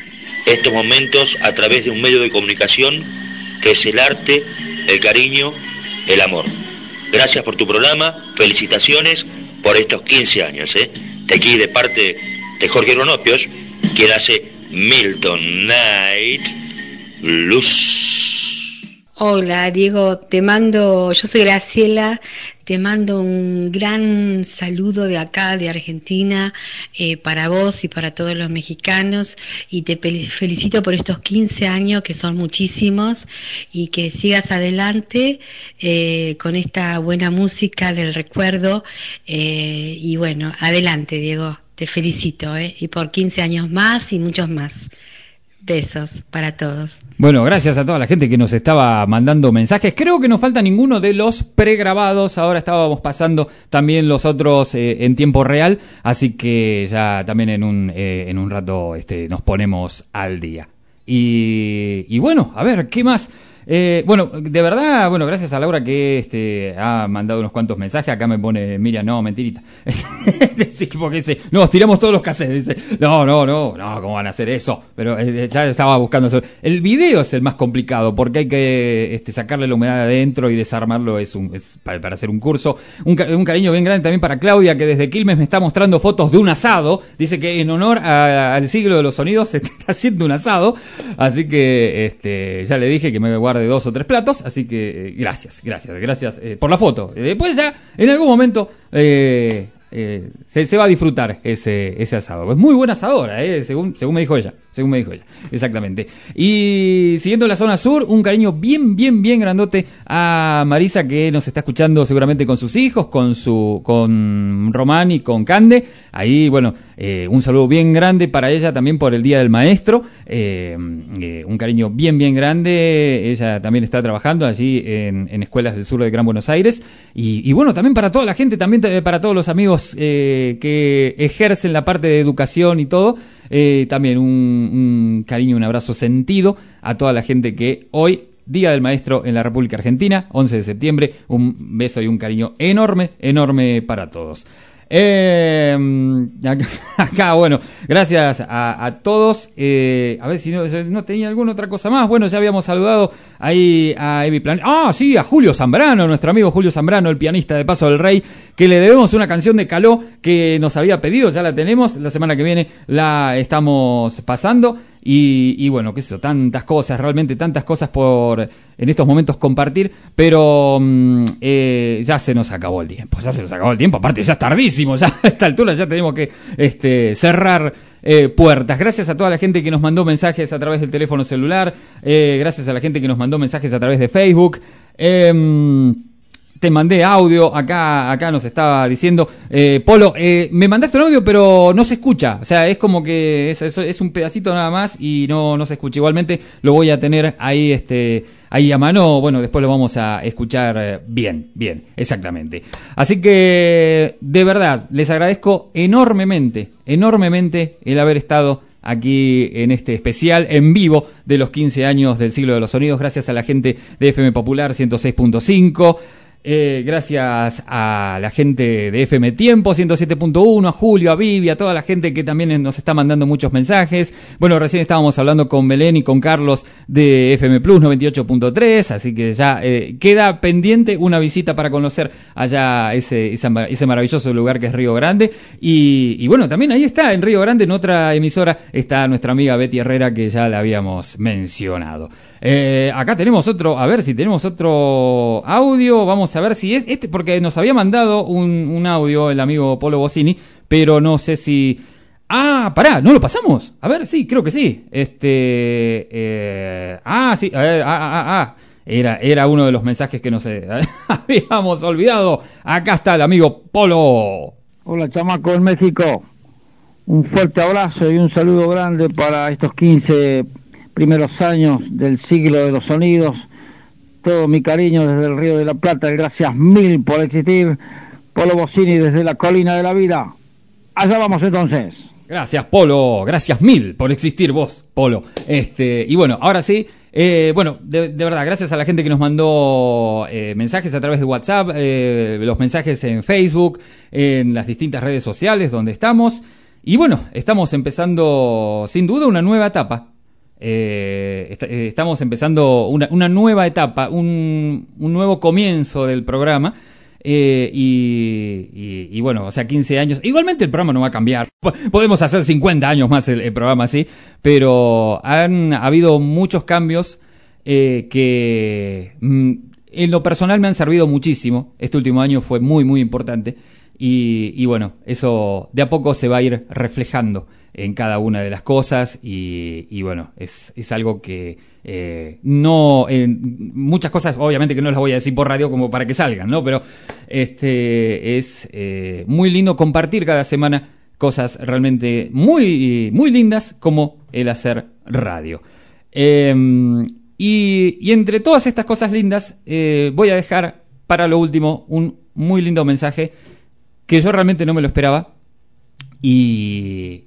estos momentos a través de un medio de comunicación que es el arte, el cariño, el amor. Gracias por tu programa, felicitaciones por estos 15 años. ¿eh? De aquí de parte de Jorge Ronopios, quien hace Milton Night Luz. Hola Diego, te mando, yo soy Graciela, te mando un gran saludo de acá, de Argentina, eh, para vos y para todos los mexicanos y te felicito por estos 15 años que son muchísimos y que sigas adelante eh, con esta buena música del recuerdo eh, y bueno, adelante Diego, te felicito y por 15 años más y muchos más. Besos para todos. Bueno, gracias a toda la gente que nos estaba mandando mensajes. Creo que no falta ninguno de los pregrabados. Ahora estábamos pasando también los otros eh, en tiempo real. Así que ya también en un, eh, en un rato este, nos ponemos al día. Y, y bueno, a ver, ¿qué más? Eh, bueno, de verdad, bueno, gracias a Laura que este, ha mandado unos cuantos mensajes. Acá me pone Miriam, no, mentirita. [laughs] Sí, porque dice, no, tiramos todos los cassettes. Dice, no, no, no, no, ¿cómo van a hacer eso? Pero eh, ya estaba buscando eso. El video es el más complicado porque hay que este, sacarle la humedad de adentro y desarmarlo es, un, es para, hacer un curso. Un, ca- un cariño bien grande también para Claudia que desde Quilmes me está mostrando fotos de un asado. Dice que en honor al siglo de los sonidos se [laughs] está haciendo un asado. Así que este, ya le dije que me guarde dos o tres platos. Así que eh, gracias, gracias, gracias eh, por la foto. Eh, Después ya, en algún momento, se, se va a disfrutar ese, ese asado. Es muy buena asadora, eh, según, según me dijo ella. Según me dijo ella, exactamente. Y siguiendo la zona sur, un cariño bien, bien, bien grandote a Marisa que nos está escuchando seguramente con sus hijos, con su, con Román y con Cande. Ahí, bueno, eh, un saludo bien grande para ella también por el Día del Maestro. Eh, eh, un cariño bien, bien grande. Ella también está trabajando allí en, escuelas del sur de Gran Buenos Aires. Y, y bueno, también para toda la gente, también eh, para todos los amigos eh, que ejercen la parte de educación y todo. Eh, también un, un cariño, un abrazo sentido a toda la gente que hoy, Día del Maestro en la República Argentina, 11 de septiembre, un beso y un cariño enorme, enorme para todos. Eh, [laughs] acá, bueno, gracias a, todos. Eh, a ver si no, no tenía alguna otra cosa más. Bueno, ya habíamos saludado ahí a Evi Plan. Ah, sí, a Julio Zambrano, nuestro amigo Julio Zambrano, el pianista de Paso del Rey, que le debemos una canción de Caló que nos había pedido, ya la tenemos. La semana que viene la estamos pasando. Y, y bueno, qué sé yo, tantas cosas, realmente tantas cosas por en estos momentos compartir, pero mm, eh, ya se nos acabó el tiempo, ya se nos acabó el tiempo, aparte ya es tardísimo, [laughs] ya a esta altura ya tenemos que este, cerrar eh, puertas. Gracias a toda la gente que nos mandó mensajes a través del teléfono celular, eh, gracias a la gente que nos mandó mensajes a través de Facebook. Te mandé audio, acá, acá nos estaba diciendo, eh, Polo, eh, me mandaste un audio pero no se escucha, o sea, es como que es, es, es un pedacito nada más y no, no se escucha. Igualmente lo voy a tener ahí, este, ahí a mano, bueno, después lo vamos a escuchar eh, bien, bien, exactamente. Así que, de verdad, les agradezco enormemente, enormemente el haber estado aquí en este especial en vivo de los 15 años del siglo de los sonidos, gracias a la gente de FM Popular 106.5. Eh, gracias a la gente de FM Tiempo 107.1, a Julio, a Vivi, a toda la gente que también nos está mandando muchos mensajes. Bueno, recién estábamos hablando con Belén y con Carlos de FM Plus 98.3, así que ya eh, queda pendiente una visita para conocer allá ese, maravilloso lugar que es Río Grande. Y, y bueno, también ahí está, en Río Grande, en otra emisora, está nuestra amiga Betty Herrera que ya la habíamos mencionado. Eh, acá tenemos otro, a ver si tenemos otro audio, vamos a ver si es este, porque nos había mandado un, audio el amigo Polo Bocini, pero no sé si... Ah, pará, ¿no lo pasamos? A ver, sí, creo que sí. Este... eh, ah, sí, a ver, ah, ah, ah, ah. Era, era uno de los mensajes que nos eh, [laughs] habíamos olvidado. Acá está el amigo Polo. Hola, chamaco en México. Un fuerte abrazo y un saludo grande para estos 15 primeros años del siglo de los sonidos. Todo mi cariño desde el Río de la Plata. Gracias mil por existir. Polo Bocini desde la colina de la vida. Allá vamos entonces. Gracias, Polo. Gracias mil por existir vos, Polo. Este, y bueno, ahora sí. eh, bueno, de, de verdad, gracias a la gente que nos mandó eh, mensajes a través de WhatsApp, eh, los mensajes en Facebook, en las distintas redes sociales donde estamos. Y bueno, estamos empezando sin duda una nueva etapa. Eh, eh, estamos empezando una, nueva etapa, un, nuevo comienzo del programa. Eh, y, bueno, o sea, 15 años. Igualmente el programa no va a cambiar. Po- Podemos hacer 50 años más el, programa así. Pero han habido muchos cambios que mm, en lo personal me han servido muchísimo. Este último año fue muy, muy importante. Y bueno, eso de a poco se va a ir reflejando en cada una de las cosas. Y, bueno, es, es algo que eh, no. muchas cosas, obviamente que no las voy a decir por radio como para que salgan, ¿no? Pero este es eh, muy lindo compartir cada semana cosas realmente muy, muy lindas como el hacer radio. Eh, y, y entre todas estas cosas lindas, eh, voy a dejar para lo último un muy lindo mensaje que yo realmente no me lo esperaba y,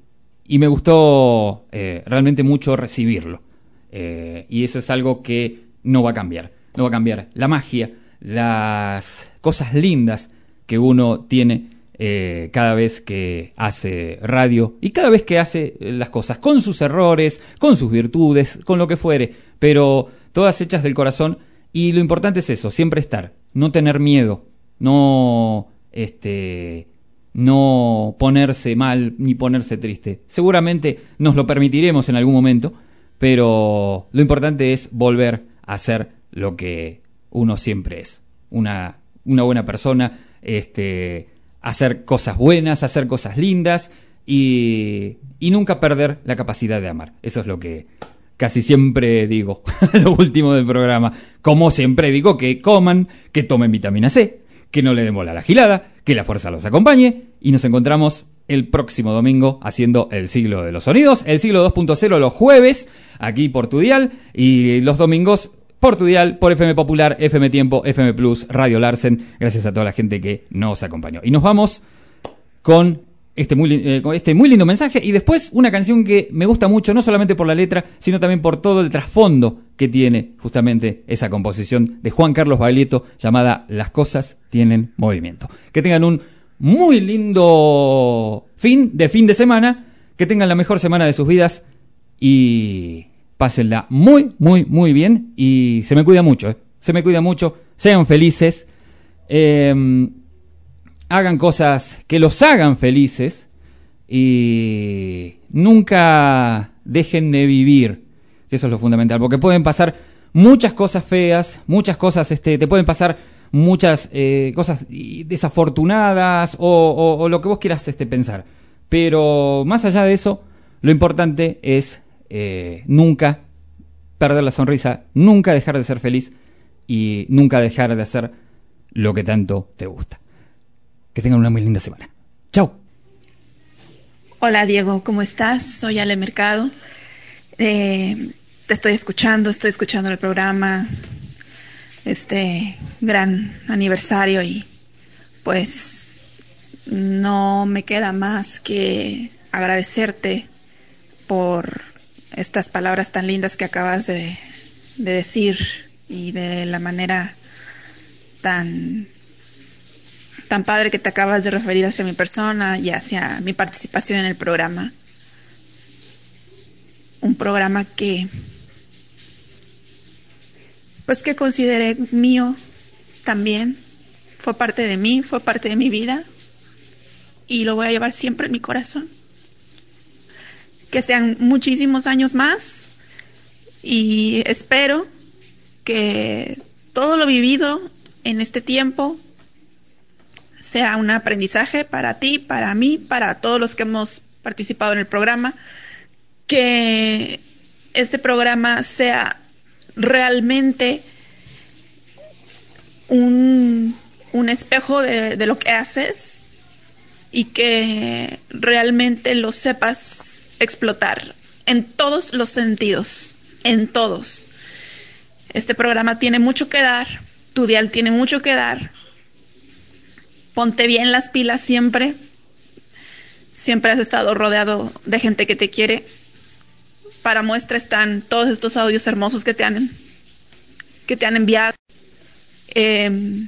y me gustó eh, realmente mucho recibirlo. Eh, y eso es algo que no va a cambiar. No va a cambiar la magia, las cosas lindas que uno tiene eh, cada vez que hace radio y cada vez que hace las cosas, con sus errores, con sus virtudes, con lo que fuere, pero todas hechas del corazón. Y lo importante es eso, siempre estar, no tener miedo, no este no ponerse mal ni ponerse triste. Seguramente nos lo permitiremos en algún momento, pero lo importante es volver a ser lo que uno siempre es. Una, una buena persona, este, hacer cosas buenas, hacer cosas lindas y, y nunca perder la capacidad de amar. Eso es lo que casi siempre digo, [laughs] lo último del programa. Como siempre digo, que coman, que tomen vitamina C, que no le den a la gilada, que la fuerza los acompañe y nos encontramos el próximo domingo haciendo el siglo de los sonidos, el siglo 2.0 los jueves aquí por tu dial y los domingos por tu dial, por FM Popular, FM Tiempo, FM Plus, Radio Larsen, gracias a toda la gente que nos acompañó. Y nos vamos con este muy, eh, este muy lindo mensaje y después una canción que me gusta mucho, no solamente por la letra, sino también por todo el trasfondo que tiene justamente esa composición de Juan Carlos Baglietto llamada Las cosas tienen movimiento. Que tengan un muy lindo fin de fin de semana, que tengan la mejor semana de sus vidas y pásenla muy, muy, muy bien y se me cuida mucho, ¿eh? se me cuida mucho, sean felices, eh, hagan cosas que los hagan felices y nunca dejen de vivir, eso es lo fundamental, porque pueden pasar muchas cosas feas, muchas cosas, este, te pueden pasar muchas eh, cosas desafortunadas o lo que vos quieras este, pensar. Pero más allá de eso, lo importante es eh, nunca perder la sonrisa, nunca dejar de ser feliz y nunca dejar de hacer lo que tanto te gusta. Que tengan una muy linda semana. Chao. Hola Diego, ¿cómo estás? Soy Ale Mercado. Eh, te estoy escuchando, estoy escuchando el programa, este gran aniversario y pues no me queda más que agradecerte por estas palabras tan lindas que acabas de, de decir y de la manera tan tan padre que te acabas de referir hacia mi persona y hacia mi participación en el programa. Un programa que, pues que consideré mío también. Fue parte de mí, fue parte de mi vida y lo voy a llevar siempre en mi corazón. Que sean muchísimos años más y espero que todo lo vivido en este tiempo sea un aprendizaje para ti, para mí, para todos los que hemos participado en el programa, que este programa sea realmente un, un espejo de, de lo que haces y que realmente lo sepas explotar en todos los sentidos, en todos. Este programa tiene mucho que dar, tu dial tiene mucho que dar, ponte bien las pilas siempre. Siempre has estado rodeado de gente que te quiere. Para muestra están todos estos audios hermosos que te han, que te han enviado. Eh,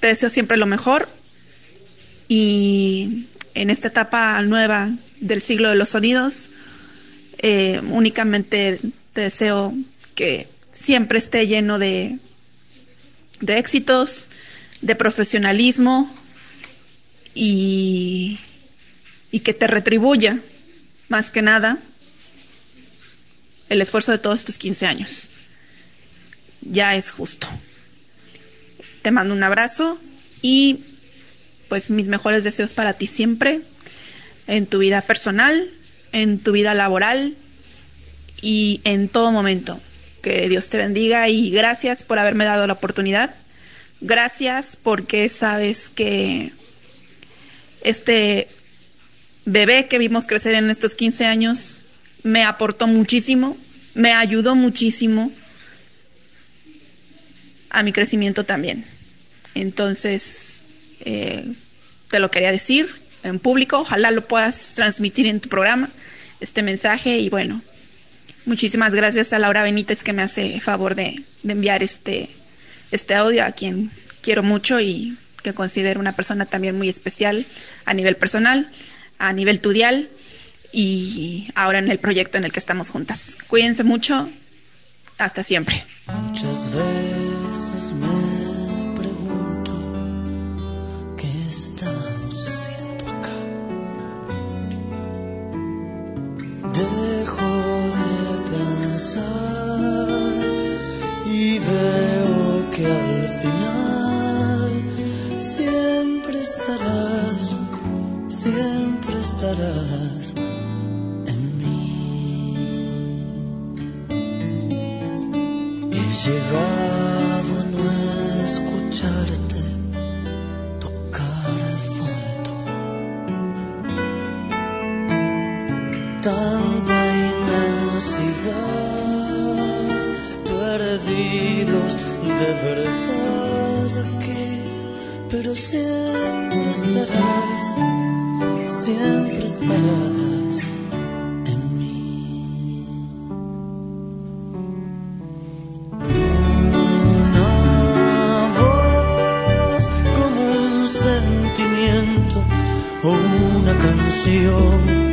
te deseo siempre lo mejor y en esta etapa nueva del siglo de los sonidos, eh, únicamente te deseo que siempre esté lleno de, de éxitos, de profesionalismo y, y que te retribuya más que nada el esfuerzo de todos estos 15 años. Ya es justo. Te mando un abrazo y pues mis mejores deseos para ti siempre, en tu vida personal, en tu vida laboral y en todo momento. Que Dios te bendiga y gracias por haberme dado la oportunidad. Gracias porque sabes que este bebé que vimos crecer en estos 15 años me aportó muchísimo, me ayudó muchísimo a mi crecimiento también. Entonces, eh, te lo quería decir en público, ojalá lo puedas transmitir en tu programa, este mensaje y bueno, muchísimas gracias a Laura Benítez que me hace favor de, de enviar este, este audio a quien quiero mucho y que considero una persona también muy especial a nivel personal, a nivel tudial y ahora en el proyecto en el que estamos juntas. Cuídense mucho, hasta siempre. Muchas He llegado a no escucharte tocar el fondo. Tanta inmensidad, perdidos de verdad aquí, pero siempre estarás, siempre esperadas en mí. Una voz como un sentimiento o una canción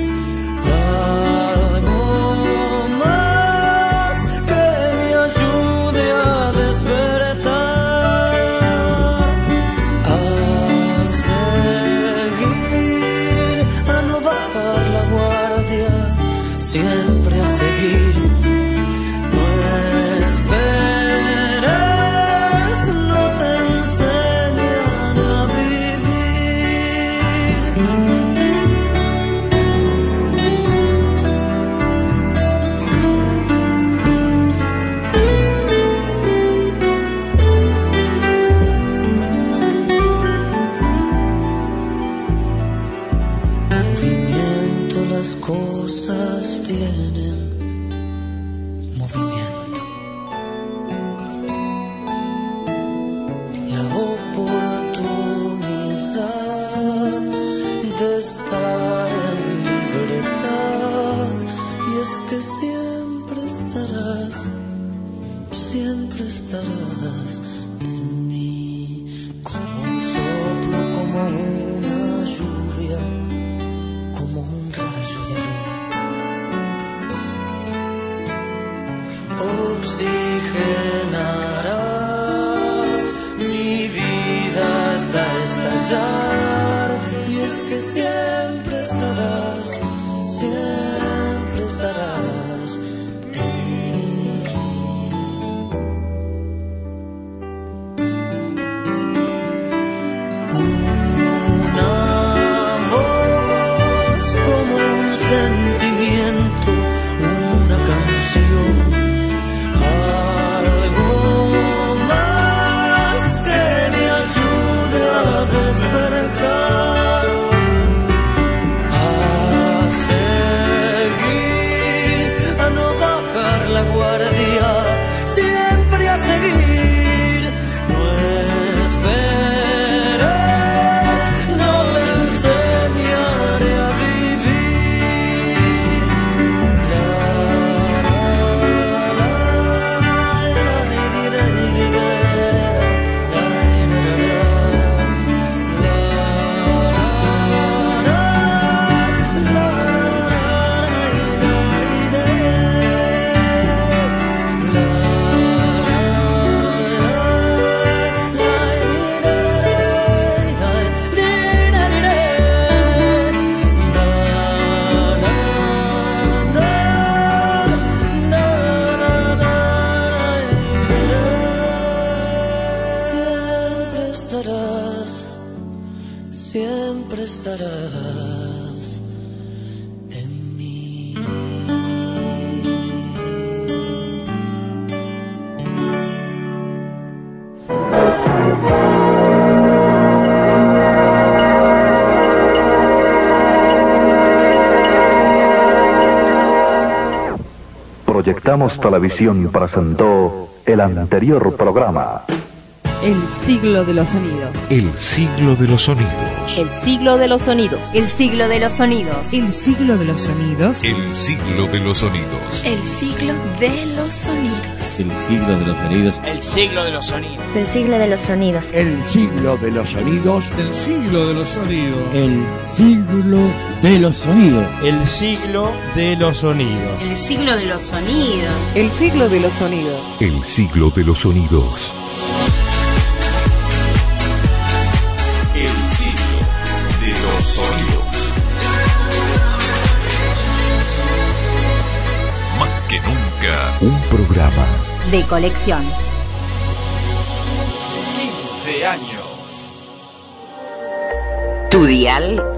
Proyectamos Televisión presentó el anterior programa. El siglo de los sonidos. El siglo de los sonidos. El siglo de los sonidos. El siglo de los sonidos. El siglo de los sonidos. El siglo de los sonidos. El siglo de los sonidos. El siglo de los sonidos. El siglo de los sonidos. El siglo de los sonidos. El siglo de los sonidos. El siglo de los sonidos. El siglo de los sonidos. El siglo de los sonidos. El siglo de los sonidos. El siglo de los sonidos. El siglo de los sonidos. El siglo de los sonidos. Más que nunca, Un programa De colección. 15 años. Tu dial.